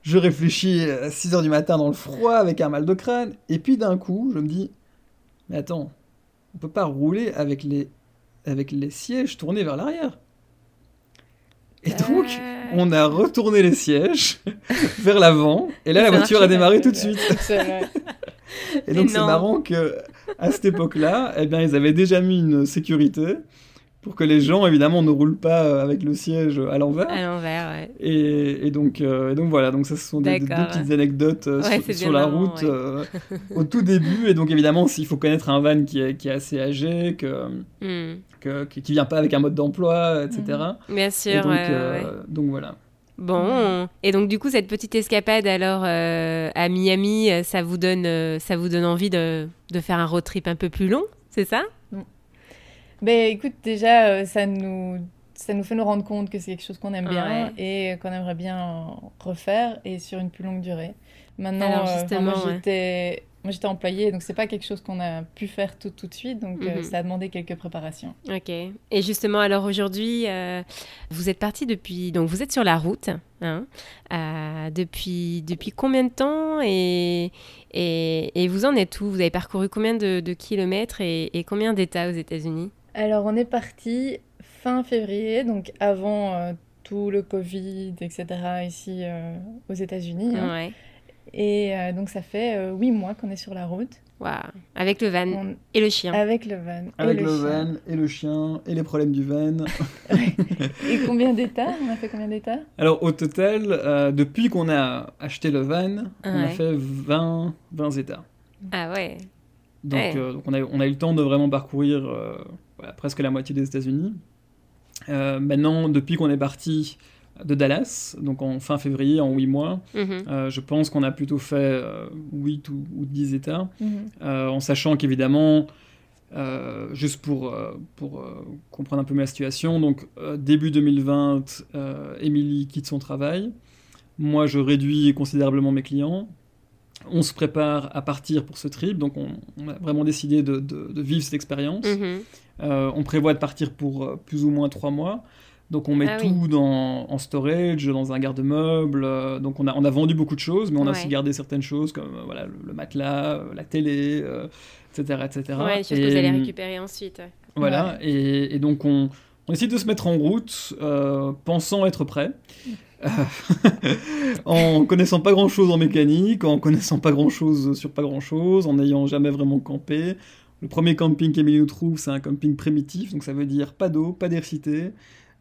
je réfléchis à 6h du matin dans le froid avec un mal de crâne, et puis d'un coup, je me dis, mais attends, on peut pas rouler avec les, avec les sièges tournés vers l'arrière. Et donc, euh... on a retourné les sièges *laughs* vers l'avant, et là, la voiture a démarré tout de suite. *laughs* et donc, c'est marrant que à cette époque-là, eh bien, ils avaient déjà mis une sécurité pour que les gens, évidemment, ne roulent pas avec le siège à l'envers. À l'envers, ouais. Et, et, donc, euh, et donc voilà, donc ça, ce sont des, des, des petites anecdotes euh, ouais, sur, sur la marrant, route ouais. euh, au tout début. Et donc, évidemment, il faut connaître un van qui est, qui est assez âgé, que, mm. que, qui vient pas avec un mode d'emploi, etc. Mm. Bien sûr, donc, ouais, donc voilà. Bon, et donc du coup cette petite escapade alors euh, à Miami, ça vous donne, euh, ça vous donne envie de, de, faire un road trip un peu plus long, c'est ça? Ben écoute, déjà, euh, ça nous, ça nous fait nous rendre compte que c'est quelque chose qu'on aime bien Ouais. et qu'on aimerait bien refaire et sur une plus longue durée. Maintenant, Alors, euh, moi j'étais employée, donc c'est pas quelque chose qu'on a pu faire tout, tout de suite, donc euh, Mhm. ça a demandé quelques préparations. Ok. Et justement, alors aujourd'hui, euh, vous êtes parti depuis. Donc, vous êtes sur la route. Hein, depuis, depuis combien de temps et, et, et vous en êtes où? Vous avez parcouru combien de, de kilomètres et, et combien d'États aux États-Unis? Alors on est parti fin février, donc avant euh, tout le Covid, etc. ici euh, aux États-Unis. hein. Ouais. Et euh, donc ça fait euh, huit mois qu'on est sur la route. Waouh. Avec le van On- et le chien. Avec le van. et Avec le, chien. van et le chien et les problèmes du van. *laughs* Et combien d'états? On a fait combien d'états? Alors au total, euh, depuis qu'on a acheté le van, on a fait 20, 20 états. Ah ouais. Donc, Ouais. euh, donc on, a, on a eu le temps de vraiment parcourir euh, voilà, presque la moitié des États-Unis. Euh, maintenant, depuis qu'on est parti de Dallas, donc en fin février, en 8 mois, Mhm. euh, je pense qu'on a plutôt fait euh, 8 ou, ou 10 États, Mhm. euh, en sachant qu'évidemment, euh, juste pour, euh, pour euh, comprendre un peu ma situation, donc euh, début 2020, euh, Émilie quitte son travail, moi je réduis considérablement mes clients, on se prépare à partir pour ce trip, donc on, on a vraiment décidé de, de- de vivre cette expérience. Mhm. Euh, on prévoit de partir pour euh, plus ou moins trois mois. Donc on met Ah tout oui. dans, en storage, dans un garde-meuble. euh, donc on a, on a vendu beaucoup de choses, mais on a aussi gardé certaines choses comme voilà, le, le matelas, la télé, etc. etc. Ouais, les choses que vous allez récupérer ensuite. ouais. Voilà, et, et donc on, on décide de se mettre en route, pensant être prêt, *laughs* en connaissant pas grand chose en mécanique, en connaissant pas grand chose sur pas grand chose, en n'ayant jamais vraiment campé. Le premier camping qu'Emilie nous trouve, c'est un camping primitif, donc ça veut dire pas d'eau, pas d'air cité,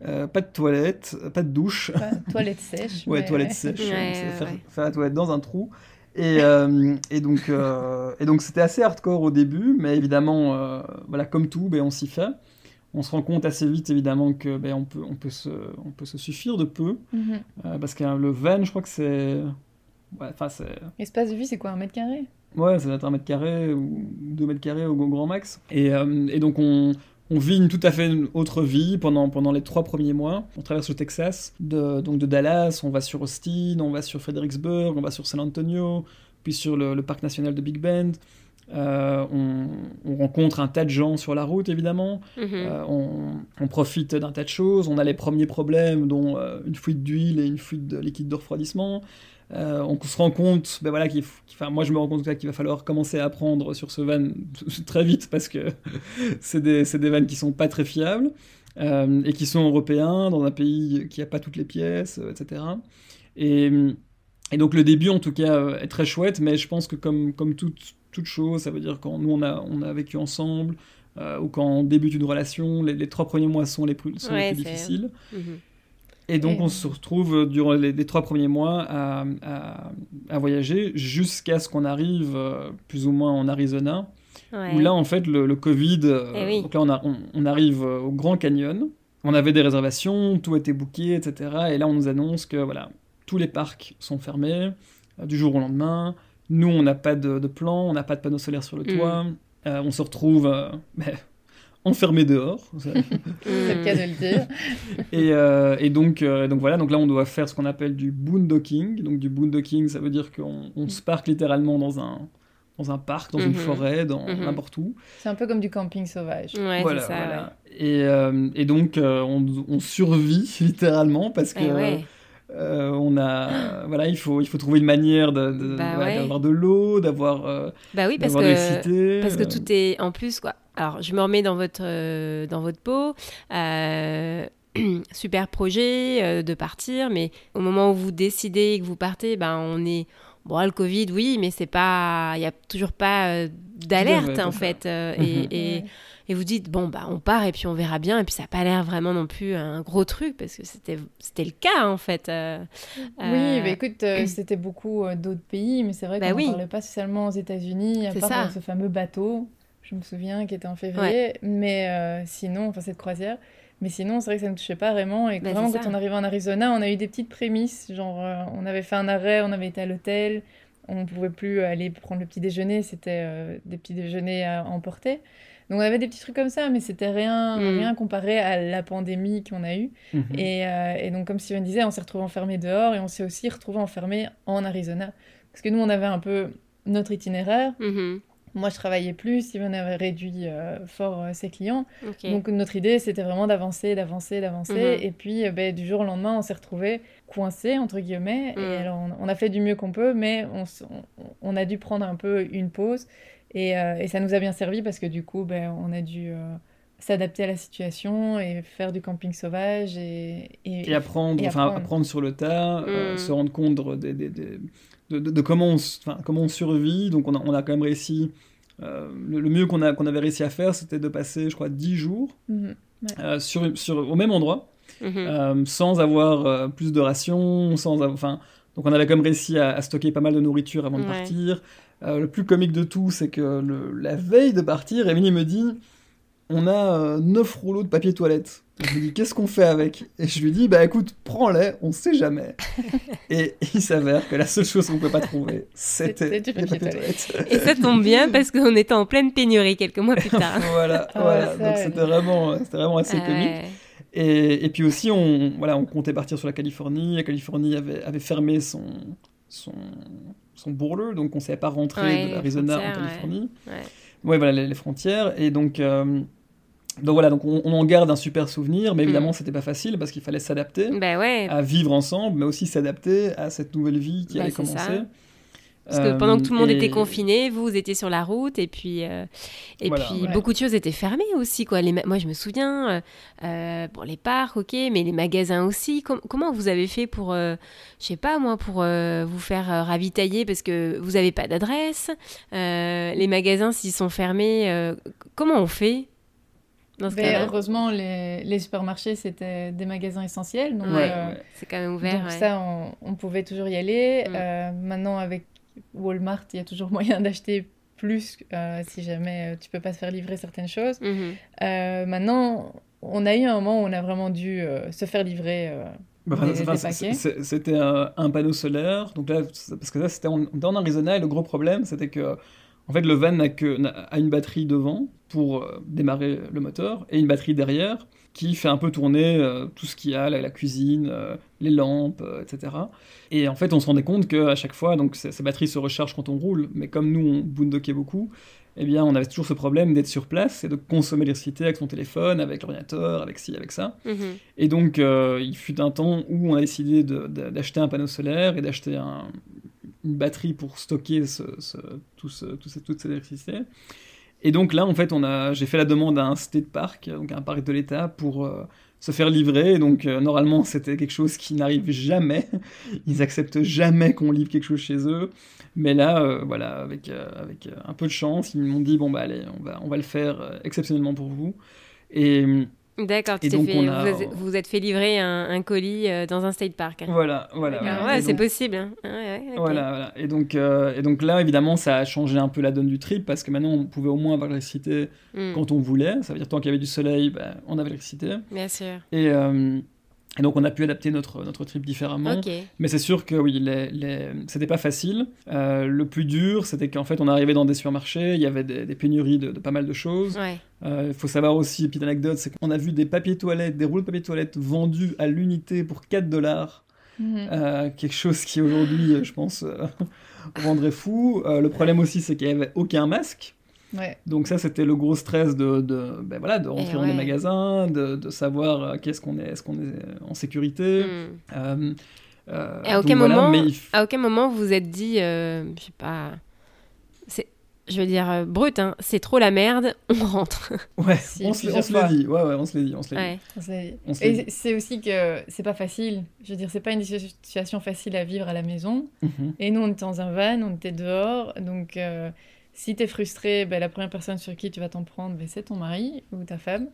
euh, pas de toilette, pas de douche. Toilette sèche. *laughs* Ouais, toilette sèche, Ouais, faire, la toilette dans un trou. Et, euh, et donc, euh, et donc c'était assez hardcore au début, mais évidemment, euh, voilà, comme tout, ben, on s'y fait. On se rend compte assez vite, évidemment, que ben, on, peut, on, peut se, on peut se suffire de peu, Mhm. euh, parce que le van, je crois que c'est... Ouais, enfin, c'est... Espace de vie, c'est quoi, un mètre carré? Ouais, ça va être un mètre carré ou deux mètres carrés au grand max. Et, euh, et donc on, on vit une tout à fait une autre vie pendant, pendant les trois premiers mois. On traverse le Texas, de, donc de Dallas, on va sur Austin, on va sur Fredericksburg, on va sur San Antonio, puis sur le, le parc national de Big Bend. Euh, on, on rencontre un tas de gens sur la route, évidemment. Mhm. Euh, on, on profite d'un tas de choses. On a les premiers problèmes, dont euh, une fuite d'huile et une fuite de liquide de refroidissement. On se rend compte, ben voilà, qu'il, f- enfin, moi je me rends compte qu'il va falloir commencer à apprendre sur ce van *laughs* très vite parce que *laughs* c'est des, c'est des vannes qui sont pas très fiables et qui sont européens dans un pays qui a pas toutes les pièces, etc. Et, et donc le début en tout cas est très chouette, mais je pense que comme, comme toute, toute chose, ça veut dire quand nous on a, on a vécu ensemble, euh, ou quand on débute une relation, les, les trois premiers mois sont les plus, sont Ouais, les plus c'est- difficiles. Mhm. Et donc on se retrouve durant les, les trois premiers mois à, à- à voyager jusqu'à ce qu'on arrive euh, plus ou moins en Arizona, Ouais. où là en fait le, le Covid, euh, Eh oui. donc là on, a- on- on arrive au Grand Canyon, on avait des réservations, tout était booké, etc. Et là on nous annonce que voilà, tous les parcs sont fermés du jour au lendemain. Nous on n'a pas de, de plan, on n'a pas de panneaux solaires sur le Mm. toit, Euh, on se retrouve euh, ben, *laughs* enfermés dehors. *laughs* C'est le cas de le dire. *laughs* Et, euh, et donc, euh, donc voilà, donc là on doit faire ce qu'on appelle du boondocking. Donc du boondocking, ça veut dire qu'on on se parque littéralement dans un, dans un parc, dans une Mhm. forêt, dans Mhm. n'importe où. C'est un peu comme du camping sauvage. Ouais, voilà, c'est ça. voilà. Et, euh, et donc euh, on, on survit littéralement parce que ouais. Euh, on a, voilà, il faut, il faut trouver une manière de- de- Bah ouais. d'avoir de l'eau, d'avoir, euh, Bah oui, parce d'avoir de que. Parce que euh, tout est en plus quoi. Alors je me remets dans votre euh, dans votre peau. Euh, *clears throat* super projet euh, de partir, mais au moment où vous décidez que vous partez, ben on est bon le Covid oui, mais c'est pas il y a toujours pas euh, d'alerte en fait euh, Mhm. et, et, Ouais. Et vous dites bon bah on part et puis on verra bien et puis ça a pas l'air vraiment non plus un gros truc parce que c'était c'était le cas en fait. euh, Oui, euh, bah écoute, euh, *clears throat* c'était beaucoup euh, d'autres pays, mais c'est vrai Bah qu'on oui. ne parlait pas spécialement aux États-Unis, à part ça. euh, ce fameux bateau, je me souviens, qui était en février. Mais euh, sinon, enfin cette croisière, mais sinon, c'est vrai que ça ne touchait pas vraiment. Et Bah, vraiment, quand on arrivait en Arizona, on a eu des petites prémices. Genre, euh, on avait fait un arrêt, on avait été à l'hôtel, on ne pouvait plus aller prendre le petit déjeuner, c'était euh, des petits déjeuners à emporter. Donc, on avait des petits trucs comme ça, mais c'était rien, Mm. rien comparé à la pandémie qu'on a eue. mhm. Et, euh, et donc, comme Steven disait, on s'est retrouvé enfermé dehors et on s'est aussi retrouvé enfermé en Arizona. Parce que nous, on avait un peu notre itinéraire. Mhm. Moi, je travaillais plus, Steven avait réduit euh, fort euh, ses clients. Donc, notre idée, c'était vraiment d'avancer, d'avancer, d'avancer. Mhm. Et puis, euh, ben, du jour au lendemain, on s'est retrouvés coincés, entre guillemets. Et alors, on, on a fait du mieux qu'on peut, mais on, s- on- on a dû prendre un peu une pause. Et, euh, et ça nous a bien servi parce que du coup, ben, on a dû euh, s'adapter à la situation et faire du camping sauvage. Et, et- Et apprendre, Et enfin, apprendre. apprendre sur le tas, euh, Mm. se rendre compte de, de- de comment, on, comment on survit. Donc on a, on a quand même réussi, euh, le, le mieux qu'on a- qu'on avait réussi à faire, c'était de passer, je crois, 10 jours Mhm. euh, sur, sur, au même endroit, Mhm. euh, sans avoir euh, plus de rations, sans avoir, enfin, donc on avait quand même réussi à, à stocker pas mal de nourriture avant de Ouais. partir. Euh, le plus comique de tout, c'est que le- la veille de partir, Émilie me dit on a 9 rouleaux de papier toilette. Je lui dis qu'est-ce qu'on fait avec? Et je lui dis bah écoute, prends-les, on sait jamais. *laughs* Et il s'avère que la seule chose qu'on ne peut pas trouver, c'était du les papier papiers toilettes. Et ça tombe bien parce qu'on était en pleine pénurie quelques mois plus tard. *laughs* voilà, Ah, voilà. donc c'était vraiment, c'était vraiment assez Ah comique. ouais. Et, et puis aussi, on, voilà, on comptait partir sur la Californie. La Californie avait, avait fermé son, son, son border, donc on ne savait pas rentrer Ouais, de l'Arizona en. Californie. Ouais. Ouais, voilà, les, les frontières. Et donc, euh, donc voilà, donc on, on en garde un super souvenir, mais évidemment, Mm. c'était pas facile parce qu'il fallait s'adapter Bah à vivre ensemble, mais aussi s'adapter à cette nouvelle vie qui Bah, allait ça. Parce que pendant que tout le monde Euh, était confiné, vous, vous étiez sur la route et puis, euh, et Voilà. puis Ouais. beaucoup de choses étaient fermées aussi. Quoi. Les Moi, je me souviens, euh, euh, bon, les parcs, ok, mais les magasins aussi. Com- comment vous avez fait pour, euh, je sais pas moi, pour euh, vous faire euh, ravitailler parce que vous n'avez pas d'adresse Euh, Les magasins, s'ils sont fermés, euh, comment on fait dans ce Ben, cas-là? heureusement, les, les supermarchés, c'était des magasins essentiels. Donc, Ouais, euh. C'est quand même ouvert. donc ouais. ça, on, on pouvait toujours y aller. Mm. Euh, maintenant, avec Walmart, il y a toujours *laughs* moyen d'acheter plus euh, si jamais euh, tu peux pas se faire livrer certaines choses. Mhm. Euh, maintenant, on a eu un moment où on a vraiment dû euh, se faire livrer. Bah, enfin, des- enfin, des c'est- paquets. c'est- C'était un, un panneau solaire. Donc là, parce que là, c'était en, Arizona et le gros problème, c'était que en fait, le van n'a que n'a- a une batterie devant pour démarrer le moteur et une batterie derrière qui fait un peu tourner euh, tout ce qu'il y a, la, la cuisine, euh, les lampes, euh, etc. Et en fait, on se rendait compte qu'à chaque fois, donc ces, ces batteries se rechargent quand on roule, mais comme nous, on boondockait beaucoup, eh bien, on avait toujours ce problème d'être sur place et de consommer l'électricité avec son téléphone, avec l'ordinateur, avec ci, avec ça. Mhm. Et donc, il fut un temps où on a décidé d'acheter un panneau solaire et d'acheter un- une batterie pour stocker ce, ce- tout ce- tout ce- toute cette électricité. Et donc là, en fait, on a, j'ai fait la demande à un state park, donc un parc de l'État, pour euh, se faire livrer. Donc, euh, normalement, c'était quelque chose qui n'arrive jamais. *laughs* Ils acceptent jamais qu'on livre quelque chose chez eux. Mais là, euh, voilà, avec, un peu de chance, ils m'ont dit bon, bah allez, on va, on va le faire exceptionnellement pour vous. Et. D'accord, tu donc, fait- on a- vous vous êtes fait livrer un, un colis euh, dans un state park. hein. Voilà, voilà. Voilà. ouais, c'est possible. hein. Ouais. Voilà, voilà. Et donc, euh, et donc là, évidemment, ça a changé un peu la donne du trip parce que maintenant, on pouvait au moins avoir l'électricité Mm, quand on voulait. Ça veut dire tant qu'il y avait du soleil, ben, on avait l'électricité. Bien sûr. Et, euh, et donc, on a pu adapter notre, notre trip différemment. Mais c'est sûr que oui, les, les... c'était pas facile. Euh, le plus dur, c'était qu'en fait, on arrivait dans des supermarchés, il y avait des, des pénuries de, de pas mal de choses. Ouais. Euh, Il faut savoir aussi, petite anecdote, c'est qu'on a vu des papiers toilettes, des rouleaux de papier toilette vendus à l'unité pour 4 dollars. mhm. Euh, quelque chose qui aujourd'hui, je pense, *laughs* rendrait fou. Le problème aussi, c'est qu'il n'y avait aucun masque. Ouais. Donc ça, c'était le gros stress de, de, ben voilà, de rentrer Et dans des ouais. magasins, de, de savoir euh, qu'est-ce qu'on est, est-ce qu'on est en sécurité. Mm. Euh, euh, Et à aucun voilà, moment- mais il À aucun moment vous vous êtes dit, euh, je sais pas, c'est, je veux dire euh, brut, hein, c'est trop la merde, *laughs* on rentre. ouais, *laughs* Si, on se, l'est- on se dit. Ouais, ouais, on se l'est dit, on se l'est dit. Ouais. C'est- On se l'est Et c'est aussi que c'est pas facile. Je veux dire, c'est pas une situation facile à vivre à la maison. Mhm. Et nous, on était dans un van, on était dehors. Donc, euh, si t'es frustré, ben, la première personne sur qui tu vas t'en prendre, ben, c'est ton mari ou ta femme.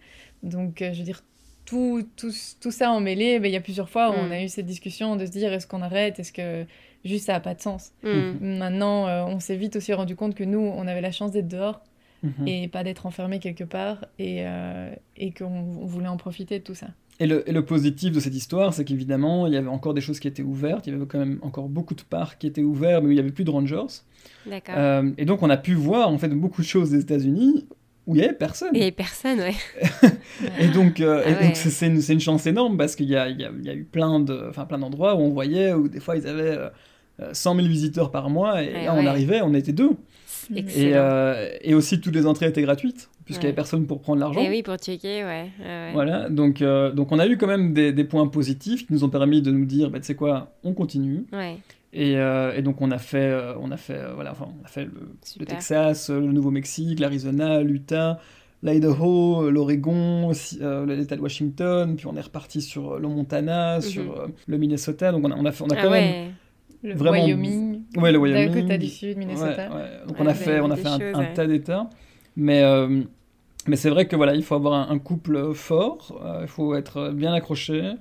Donc, euh, je veux dire, tout, tout, tout ça emmêlé, ben, il y a plusieurs fois où Mm. on a eu cette discussion de se dire est-ce qu'on arrête? Est-ce que juste ça n'a pas de sens? Mm. Maintenant, euh, on s'est vite aussi rendu compte que nous, on avait la chance d'être dehors Mhm. et pas d'être enfermé quelque part et, euh, et qu'on on voulait en profiter de tout ça. Et le, et le positif de cette histoire, c'est qu'évidemment, il y avait encore des choses qui étaient ouvertes. Il y avait quand même encore beaucoup de parcs qui étaient ouverts, mais où il n'y avait plus de rangers. D'accord. Euh, et donc, on a pu voir en fait beaucoup de choses des États-Unis où il n'y avait personne. Et personne, ouais. *laughs* Et donc, euh, Ah et ouais. donc c'est une, chance énorme parce qu'il y a, il y, a, il y a eu plein de, d'endroits où on voyait où des fois ils avaient euh, 100 000 visiteurs par mois, et là, on arrivait, on était deux. Et, et, aussi, toutes les entrées étaient gratuites puisqu'il n'y avait personne pour prendre l'argent. Et oui, pour checker, ouais. Voilà, donc, donc on a eu quand même des, des, points positifs qui nous ont permis de nous dire, bah, tu sais quoi, on continue. Ouais. Et, et, donc on a fait, on a fait, voilà, enfin, on a fait le, le Texas, le Nouveau-Mexique, l'Arizona, l'Utah, l'Idaho, l'Oregon, euh, l'État de Washington, puis on est reparti sur le Montana, mhm. sur euh, le Minnesota. Donc on a, on a, fait, on a ah quand même le vraiment... Wyoming. Ouais, le Wyoming. Dakota du Sud, Minnesota. Donc on a fait, on a fait un, tas d'États. Mais, euh, mais c'est vrai que voilà, il faut avoir un, couple fort, il faut être bien accroché.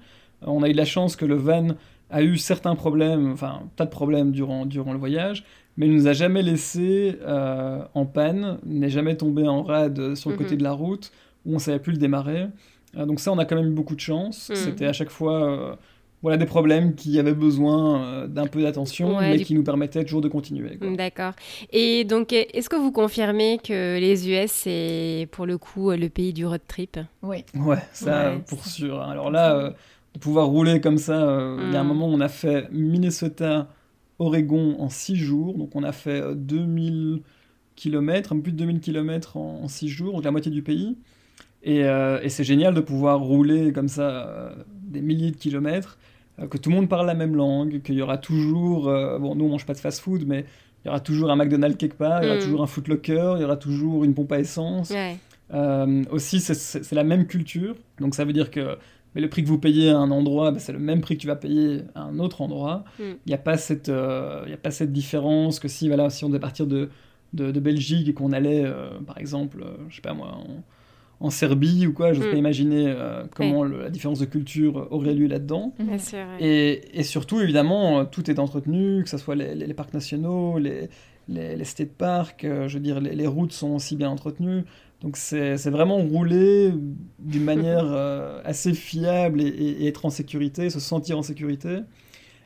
On a eu de la chance que le van a eu certains problèmes, enfin pas de problèmes durant, durant le voyage, mais il nous a jamais laissé euh, en panne, n'est jamais tombé en rade sur le côté mhm. de la route où on savait plus le démarrer. Euh, donc ça, on a quand même eu beaucoup de chance. Mhm. C'était à chaque fois euh, voilà des problèmes qui avaient besoin d'un peu d'attention, mais qui nous permettaient toujours de continuer. D'accord. Et donc, est-ce que vous confirmez que les US, c'est pour le coup le pays du road trip? Oui. Ouais, ça, pour sûr. Alors là, de pouvoir rouler comme ça, il y a un mhm. moment, on a fait Minnesota Oregon en 6 jours. Donc on a fait 2000 km, un peu plus de 2000 km en 6 jours, donc la moitié du pays. Euh, et, c'est génial de pouvoir rouler comme ça euh, des milliers de kilomètres, euh, que tout le monde parle la même langue, qu'il y aura toujours, bon nous on mange pas de fast-food, mais il y aura toujours un McDonald's quelque part, il y aura mm. toujours un Footlocker, il y aura toujours une pompe à essence. aussi c'est la même culture, donc ça veut dire que mais le prix que vous payez à un endroit, bah, c'est le même prix que tu vas payer à un autre endroit. Hmm. Il n'y a, pas cette, euh, a pas cette différence que si, voilà, si on devait partir de, de, Belgique et qu'on allait, euh, par exemple, euh, je sais pas moi, en, Serbie ou quoi, je ne peux pas imaginer comment la différence de culture aurait lieu là-dedans. Et, et, surtout, évidemment, tout est entretenu, que ce soit les, les, parcs nationaux, les, les, les state parks, je veux dire, les, routes sont aussi bien entretenues. Donc c'est vraiment rouler d'une *laughs* manière euh, assez fiable et, être en sécurité, se sentir en sécurité.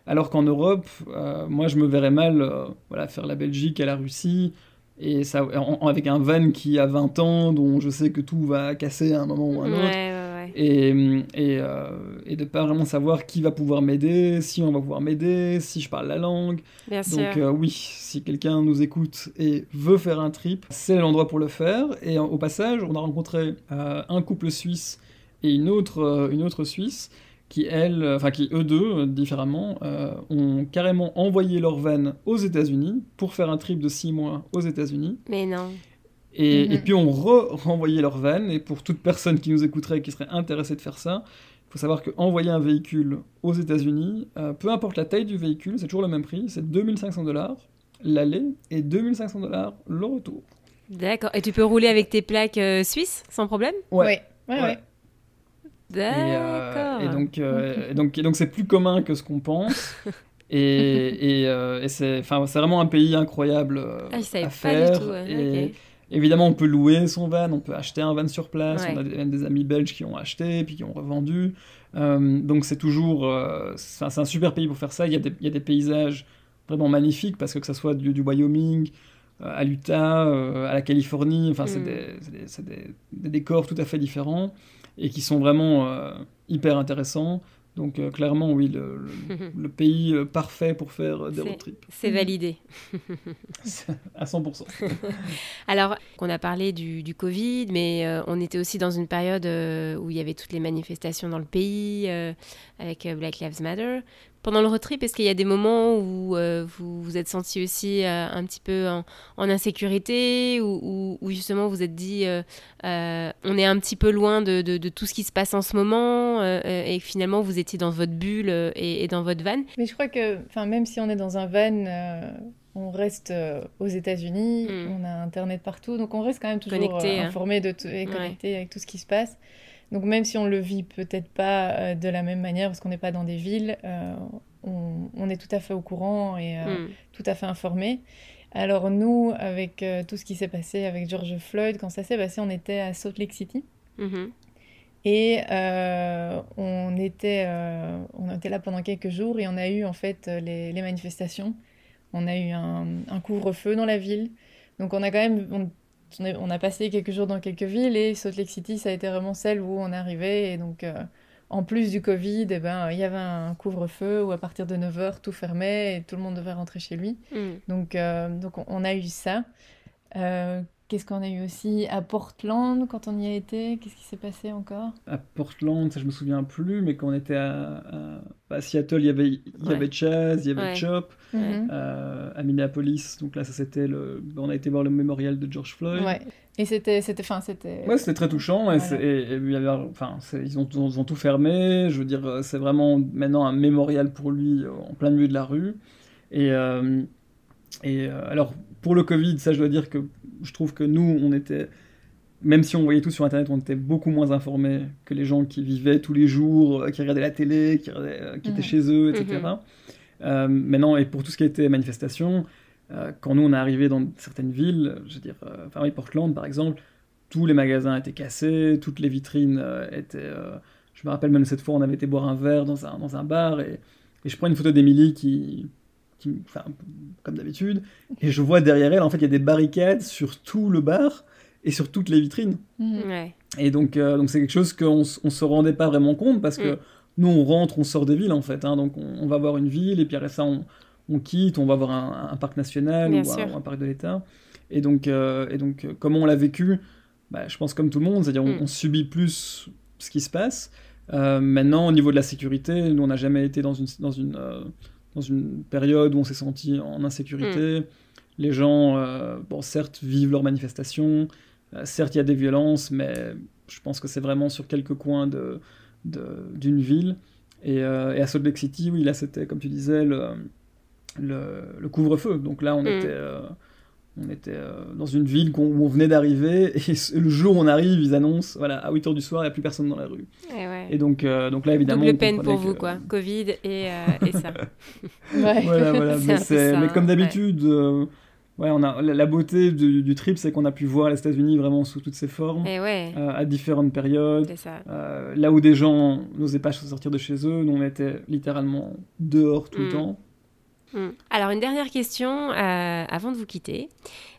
Alors qu'en Europe, euh, moi je me verrais mal euh, voilà, faire la Belgique et la Russie, et ça, avec un van qui a 20 ans, dont je sais que tout va casser à un moment ou à un autre. Et, et, euh, et, de pas vraiment savoir qui va pouvoir m'aider, si on va pouvoir m'aider, si je parle la langue. Bien Donc euh, oui, si quelqu'un nous écoute et veut faire un trip, c'est l'endroit pour le faire. Et au passage, on a rencontré euh, un couple suisse et une autre, une autre suisse qui, elles, enfin qui eux deux, différemment, ont carrément envoyé leur van aux États-Unis pour faire un trip de six mois aux États-Unis. Mais non. Et, et, mhm. puis on re renvoyait leur van, et pour toute personne qui nous écouterait et qui serait intéressée de faire ça, il faut savoir qu'envoyer un véhicule aux États-Unis, euh, peu importe la taille du véhicule, c'est toujours le même prix, c'est 2500 dollars l'aller et 2500 dollars le retour. D'accord, et tu peux rouler avec tes plaques euh, suisses sans problème? Ouais. Ouais, ouais. D'accord. *laughs* Et, donc, et donc, donc c'est plus commun que ce qu'on pense. *laughs* et, et, c'est vraiment un pays incroyable ah, à faire. Pas du tout, et, Évidemment, on peut louer son van, on peut acheter un van sur place. On a même des amis belges qui ont acheté puis qui ont revendu. Euh, donc c'est toujours, euh, c'est un, super pays pour faire ça. Il y, a des, il y, a des, paysages vraiment magnifiques parce que que ça soit du, du Wyoming euh, à l'Utah, à la Californie, enfin c'est mm. des, des, des, décors tout à fait différents et qui sont vraiment hyper intéressants. Donc euh, clairement, oui, *laughs* le, pays euh, parfait pour faire euh, des road trips. C'est validé. *laughs* à 100%. *laughs* Alors, on a parlé du, du Covid, mais on était aussi dans une période où il y avait toutes les manifestations dans le pays, avec Black Lives Matter pendant le road trip, est-ce qu'il y a des moments où euh, vous vous êtes senti aussi euh, un petit peu en, insécurité, ou justement vous êtes dit euh, on est un petit peu loin de, de, tout ce qui se passe en ce moment, et finalement vous étiez dans votre bulle et, dans votre van? Mais je crois que même si on est dans un van, on reste aux États-Unis, hmm. on a Internet partout, donc on reste quand même toujours connecté, hein. informé de et connecté avec tout ce qui se passe. Donc même si on le vit peut-être pas euh, de la même manière parce qu'on n'est pas dans des villes, euh, on, est tout à fait au courant et euh, hmm. tout à fait informé. Alors nous, avec tout ce qui s'est passé avec George Floyd, quand ça s'est passé, on était à Salt Lake City. Mm-hmm. Et on, était, on était là pendant quelques jours et on a eu en fait les, manifestations. On a eu un, un couvre-feu dans la ville. Donc on a quand même, on, a passé quelques jours dans quelques villes et Salt Lake City, ça a été vraiment celle où on arrivait. Et donc, euh, en plus du Covid, eh ben, il y avait un couvre-feu où à partir de 9h, tout fermait et tout le monde devait rentrer chez lui. Mm. Donc, euh, donc on a eu ça. Euh, Qu'est-ce qu'on a eu aussi à Portland quand on y a été? Qu'est-ce qui s'est passé encore? À Portland, ça je me souviens plus, mais quand on était à, à, à Seattle, il y avait, il y Ouais. avait Chaz, il y avait Ouais. Chop. Mhm. Euh, à Minneapolis, donc là ça c'était le... On a été voir le mémorial de George Floyd. Ouais. Et c'était, c'était, enfin, c'était. Ouais, c'était très touchant. Et, Voilà. c'est- et- et il y avait- enfin, ils, ont, ils ont tout fermé. Je veux dire, c'est vraiment maintenant un mémorial pour lui euh, en plein milieu de la rue. Et, euh, et alors, pour le Covid, ça, je dois dire que je trouve que nous, on était, même si on voyait tout sur Internet, on était beaucoup moins informés que les gens qui vivaient tous les jours, euh, qui regardaient la télé, qui, regardaient- euh, étaient chez eux, etc. Mhm. Euh, maintenant, et pour tout ce qui était manifestation, euh, quand nous on est arrivé dans certaines villes, je veux dire, euh, enfin oui, Portland par exemple, tous les magasins étaient cassés, toutes les vitrines étaient. je me rappelle même cette fois, on avait été boire un verre dans un, dans un bar et, et je prends une photo d'Emilie qui, qui, enfin, comme d'habitude, et je vois derrière elle, en fait, il y a des barricades sur tout le bar et sur toutes les vitrines. Mhm. Ouais. Et donc, euh, donc c'est quelque chose qu'on on se rendait pas vraiment compte parce que Mm. nous, on rentre, on sort des villes en fait. hein. donc, on, on va voir une ville et puis après ça, on, on quitte, on va voir un, un parc national ou un, ou un parc de l'État. Et donc, euh, et donc euh, comment on l'a vécu bah, Je pense comme tout le monde, c'est-à-dire on, Mm. on subit plus ce qui se passe. Euh, maintenant, au niveau de la sécurité, nous, on n'a jamais été dans une, dans, une, euh, dans une période où on s'est senti en insécurité. Mm. Les gens, euh, bon, certes, vivent leurs manifestations, euh, certes, il y a des violences, mais je pense que c'est vraiment sur quelques coins de, de- d'une ville. Et, euh, et à Salt Lake City, oui, là, c'était, comme tu disais, le, le, le couvre-feu. Donc là, on Mm. était, on était euh, dans une ville où on venait d'arriver, *laughs* et le jour où on arrive, ils annoncent, voilà, à 8h du soir, il n'y a plus personne dans la rue. Ouais, ouais. Et donc, euh, donc là, évidemment... Double on peine pour vous, quoi. Covid et, euh, et ça. *laughs* Ouais. voilà, voilà. *laughs* C'est mais, ça, comme d'habitude, euh, ouais, on a la, beauté du, du trip, c'est qu'on a pu voir les États-Unis vraiment sous toutes ses formes, Et ouais, euh, à différentes périodes. ça. Euh, là où des gens n'osaient pas sortir de chez eux, nous on était littéralement dehors tout le Mm. temps. Hmm. Alors, une dernière question euh, avant de vous quitter.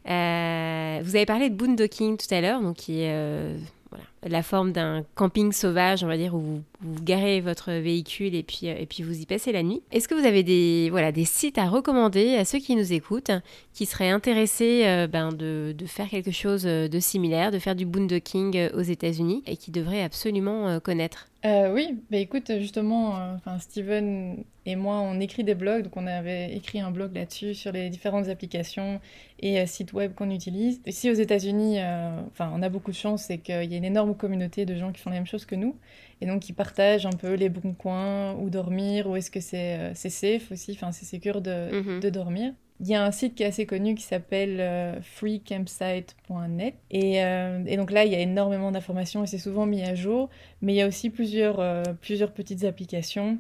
Euh, vous avez parlé de boondocking tout à l'heure, donc qui euh, voilà, la forme d'un camping sauvage, on va dire, où vous, garez votre véhicule et puis, euh, et puis vous y passez la nuit. Est-ce que vous avez des, voilà, des sites à recommander à ceux qui nous écoutent, qui seraient intéressés euh, ben, de, de faire quelque chose de similaire, de faire du boondocking euh, aux États-Unis et qui devraient absolument euh, connaître? Euh, oui, bah écoute, justement, euh, Steven et moi, on écrit des blogs, donc on avait écrit un blog là-dessus sur les différentes applications et euh, sites web qu'on utilise. Ici aux États-Unis, euh, on a beaucoup de chance, c'est qu'il y a une énorme communauté de gens qui font la même chose que nous et donc qui partagent un peu les bons coins, où dormir, où est-ce que c'est euh, c'est safe aussi, enfin c'est sécure de, Mhm. de dormir. Il y a un site qui est assez connu qui s'appelle euh, freecampsite.net. Et, euh, et donc là, il y a énormément d'informations et c'est souvent mis à jour. Mais il y a aussi plusieurs, euh, plusieurs petites applications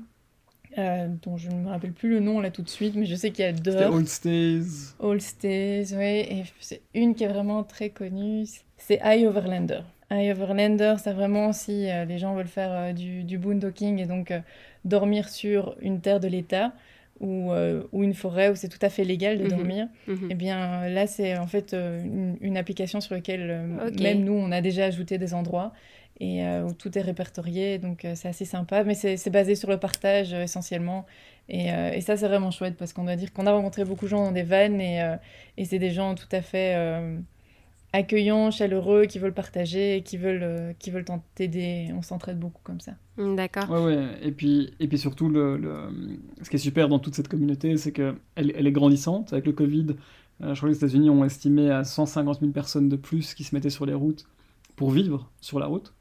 euh, dont je ne me rappelle plus le nom là tout de suite, mais je sais qu'il y a C'était Dirt, Old Stays. All Stays, oui. Et c'est une qui est vraiment très connue, c'est iOverlander. iOverlander, c'est vraiment si euh, les gens veulent faire euh, du, du boondocking et donc euh, dormir sur une terre de l'État ou, ou une forêt où c'est tout à fait légal de Mhm. dormir. Mhm. Eh bien, là, c'est en fait une, une application sur laquelle même nous, on a déjà ajouté des endroits et où tout est répertorié. Donc, c'est assez sympa. Mais c'est basé sur le partage essentiellement. Et, et ça, c'est vraiment chouette parce qu'on doit dire qu'on a rencontré beaucoup de gens dans des vannes et, et c'est des gens tout à fait accueillants, chaleureux, qui veulent partager qui veulent, euh, qui veulent t'aider. On s'entraide beaucoup comme ça. Hmm, D'accord. Ouais, ouais. Et puis, et puis surtout, le, le- ce qui est super dans toute cette communauté, c'est qu'elle elle est grandissante. Avec le Covid, euh, je crois que les États-Unis ont estimé à 150 000 personnes de plus qui se mettaient sur les routes pour vivre sur la route.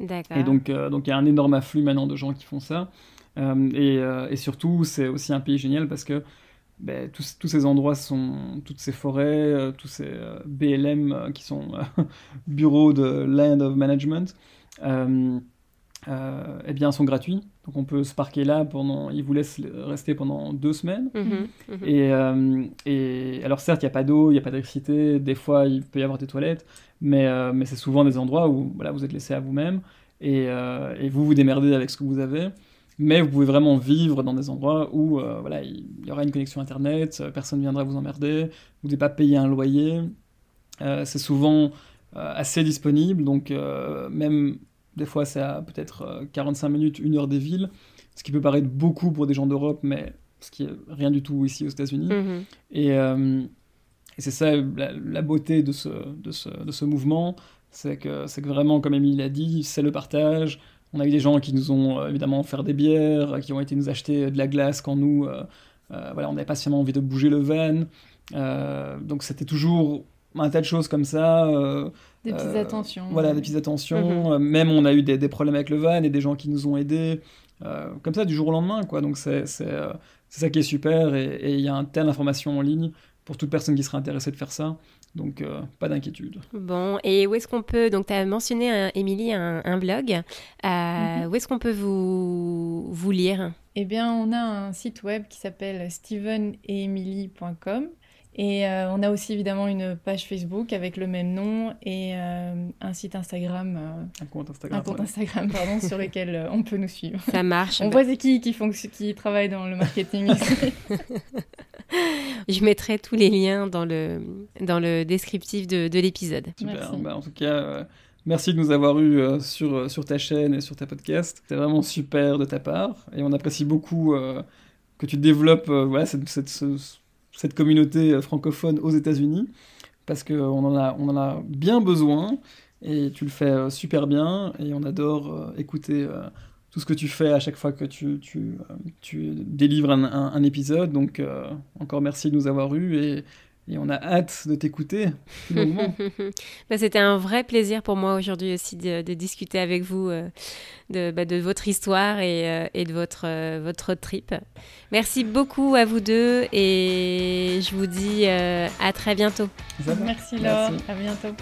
D'accord. Et donc, euh, donc il y a un énorme afflux maintenant de gens qui font ça. Euh, et, euh, et surtout, c'est aussi un pays génial parce que ben, tous, tous ces endroits sont, toutes ces forêts, euh, tous ces euh, BLM euh, qui sont *laughs* bureaux de Land of Management, eh bien, sont gratuits. Donc, on peut se parquer là pendant. Ils vous laissent rester pendant deux semaines. Mhm, mhm. Et, et alors certes, il n'y a pas d'eau, il n'y a pas d'électricité, des fois il peut y avoir des toilettes, mais, mais c'est souvent des endroits où voilà, vous êtes laissé à vous-même et, et vous vous démerdez avec ce que vous avez. Mais vous pouvez vraiment vivre dans des endroits où euh, voilà, il y aura une connexion Internet, euh, personne ne viendra vous emmerder, vous ne devez pas payer un loyer. Euh, c'est souvent euh, assez disponible, donc même des fois c'est à peut-être 45 minutes, une heure des villes, ce qui peut paraître beaucoup pour des gens d'Europe, mais ce qui est rien du tout ici aux États-Unis. Mhm. Et, et c'est ça la, beauté de ce, de ce, de ce mouvement, c'est que, que vraiment, comme Émilie l'a dit, c'est le partage. On a eu des gens qui nous ont évidemment offert des bières, qui ont été nous acheter de la glace quand nous, voilà, on n'avait pas seulement envie de bouger le van. donc c'était toujours un tas de choses comme ça. Euh, des petites euh, attentions. Voilà, des petites attentions. Mhm. Euh, même on a eu des, des, problèmes avec le van et des gens qui nous ont aidés. comme ça, du jour au lendemain, quoi. Donc c'est ça qui est super et il y a un tel information en ligne pour toute personne qui serait intéressée de faire ça. Donc, pas d'inquiétude. Bon, et où est-ce qu'on peut. Donc, tu as mentionné, Émilie, un, un, blog. Mhm. Où est-ce qu'on peut vous, vous lire? Eh bien, on a un site web qui s'appelle stevenetemilie.com et euh, on a aussi évidemment une page Facebook avec le même nom et euh, un site Instagram. Euh, un compte Instagram. Un compte Instagram, pardon, sur *laughs* lequel on peut nous suivre. Ça marche. on voit c'est qui qui, qui travaille dans le marketing *laughs* *laughs* Je mettrai tous les liens dans le, dans le descriptif de, de l'épisode. Super. Bah, en tout cas, merci de nous avoir eu sur, sur ta chaîne et sur ta podcast. C'était vraiment super de ta part et on apprécie beaucoup que tu développes voilà, cette, cette, cette communauté euh, francophone aux États-Unis, parce qu'on en, a, on en a bien besoin, et tu le fais euh, super bien, et on adore euh, écouter tout ce que tu fais à chaque fois que tu, tu, tu délivres un, un, épisode. Donc, encore merci de nous avoir eus et, et on a hâte de t'écouter. *laughs* bah, C'était un vrai plaisir pour moi aujourd'hui aussi de, discuter avec vous euh, de, bah, de, votre histoire et, euh, et de votre, euh, votre trip. Merci beaucoup à vous deux et je vous dis à très bientôt. Merci Laure, à bientôt.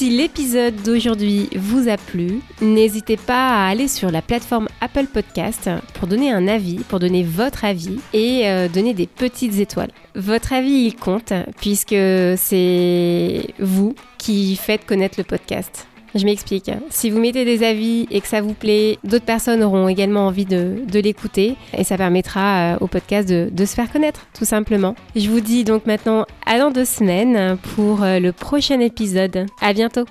Si l'épisode d'aujourd'hui vous a plu, n'hésitez pas à aller sur la plateforme Apple Podcast pour donner un avis, pour donner votre avis et euh, donner des petites étoiles. Votre avis, il compte puisque c'est vous qui faites connaître le podcast. Je m'explique. Si vous mettez des avis et que ça vous plaît, d'autres personnes auront également envie de, l'écouter et ça permettra euh, au podcast de, se faire connaître, tout simplement. Je vous dis donc maintenant à dans deux semaines pour euh, le prochain épisode. À bientôt!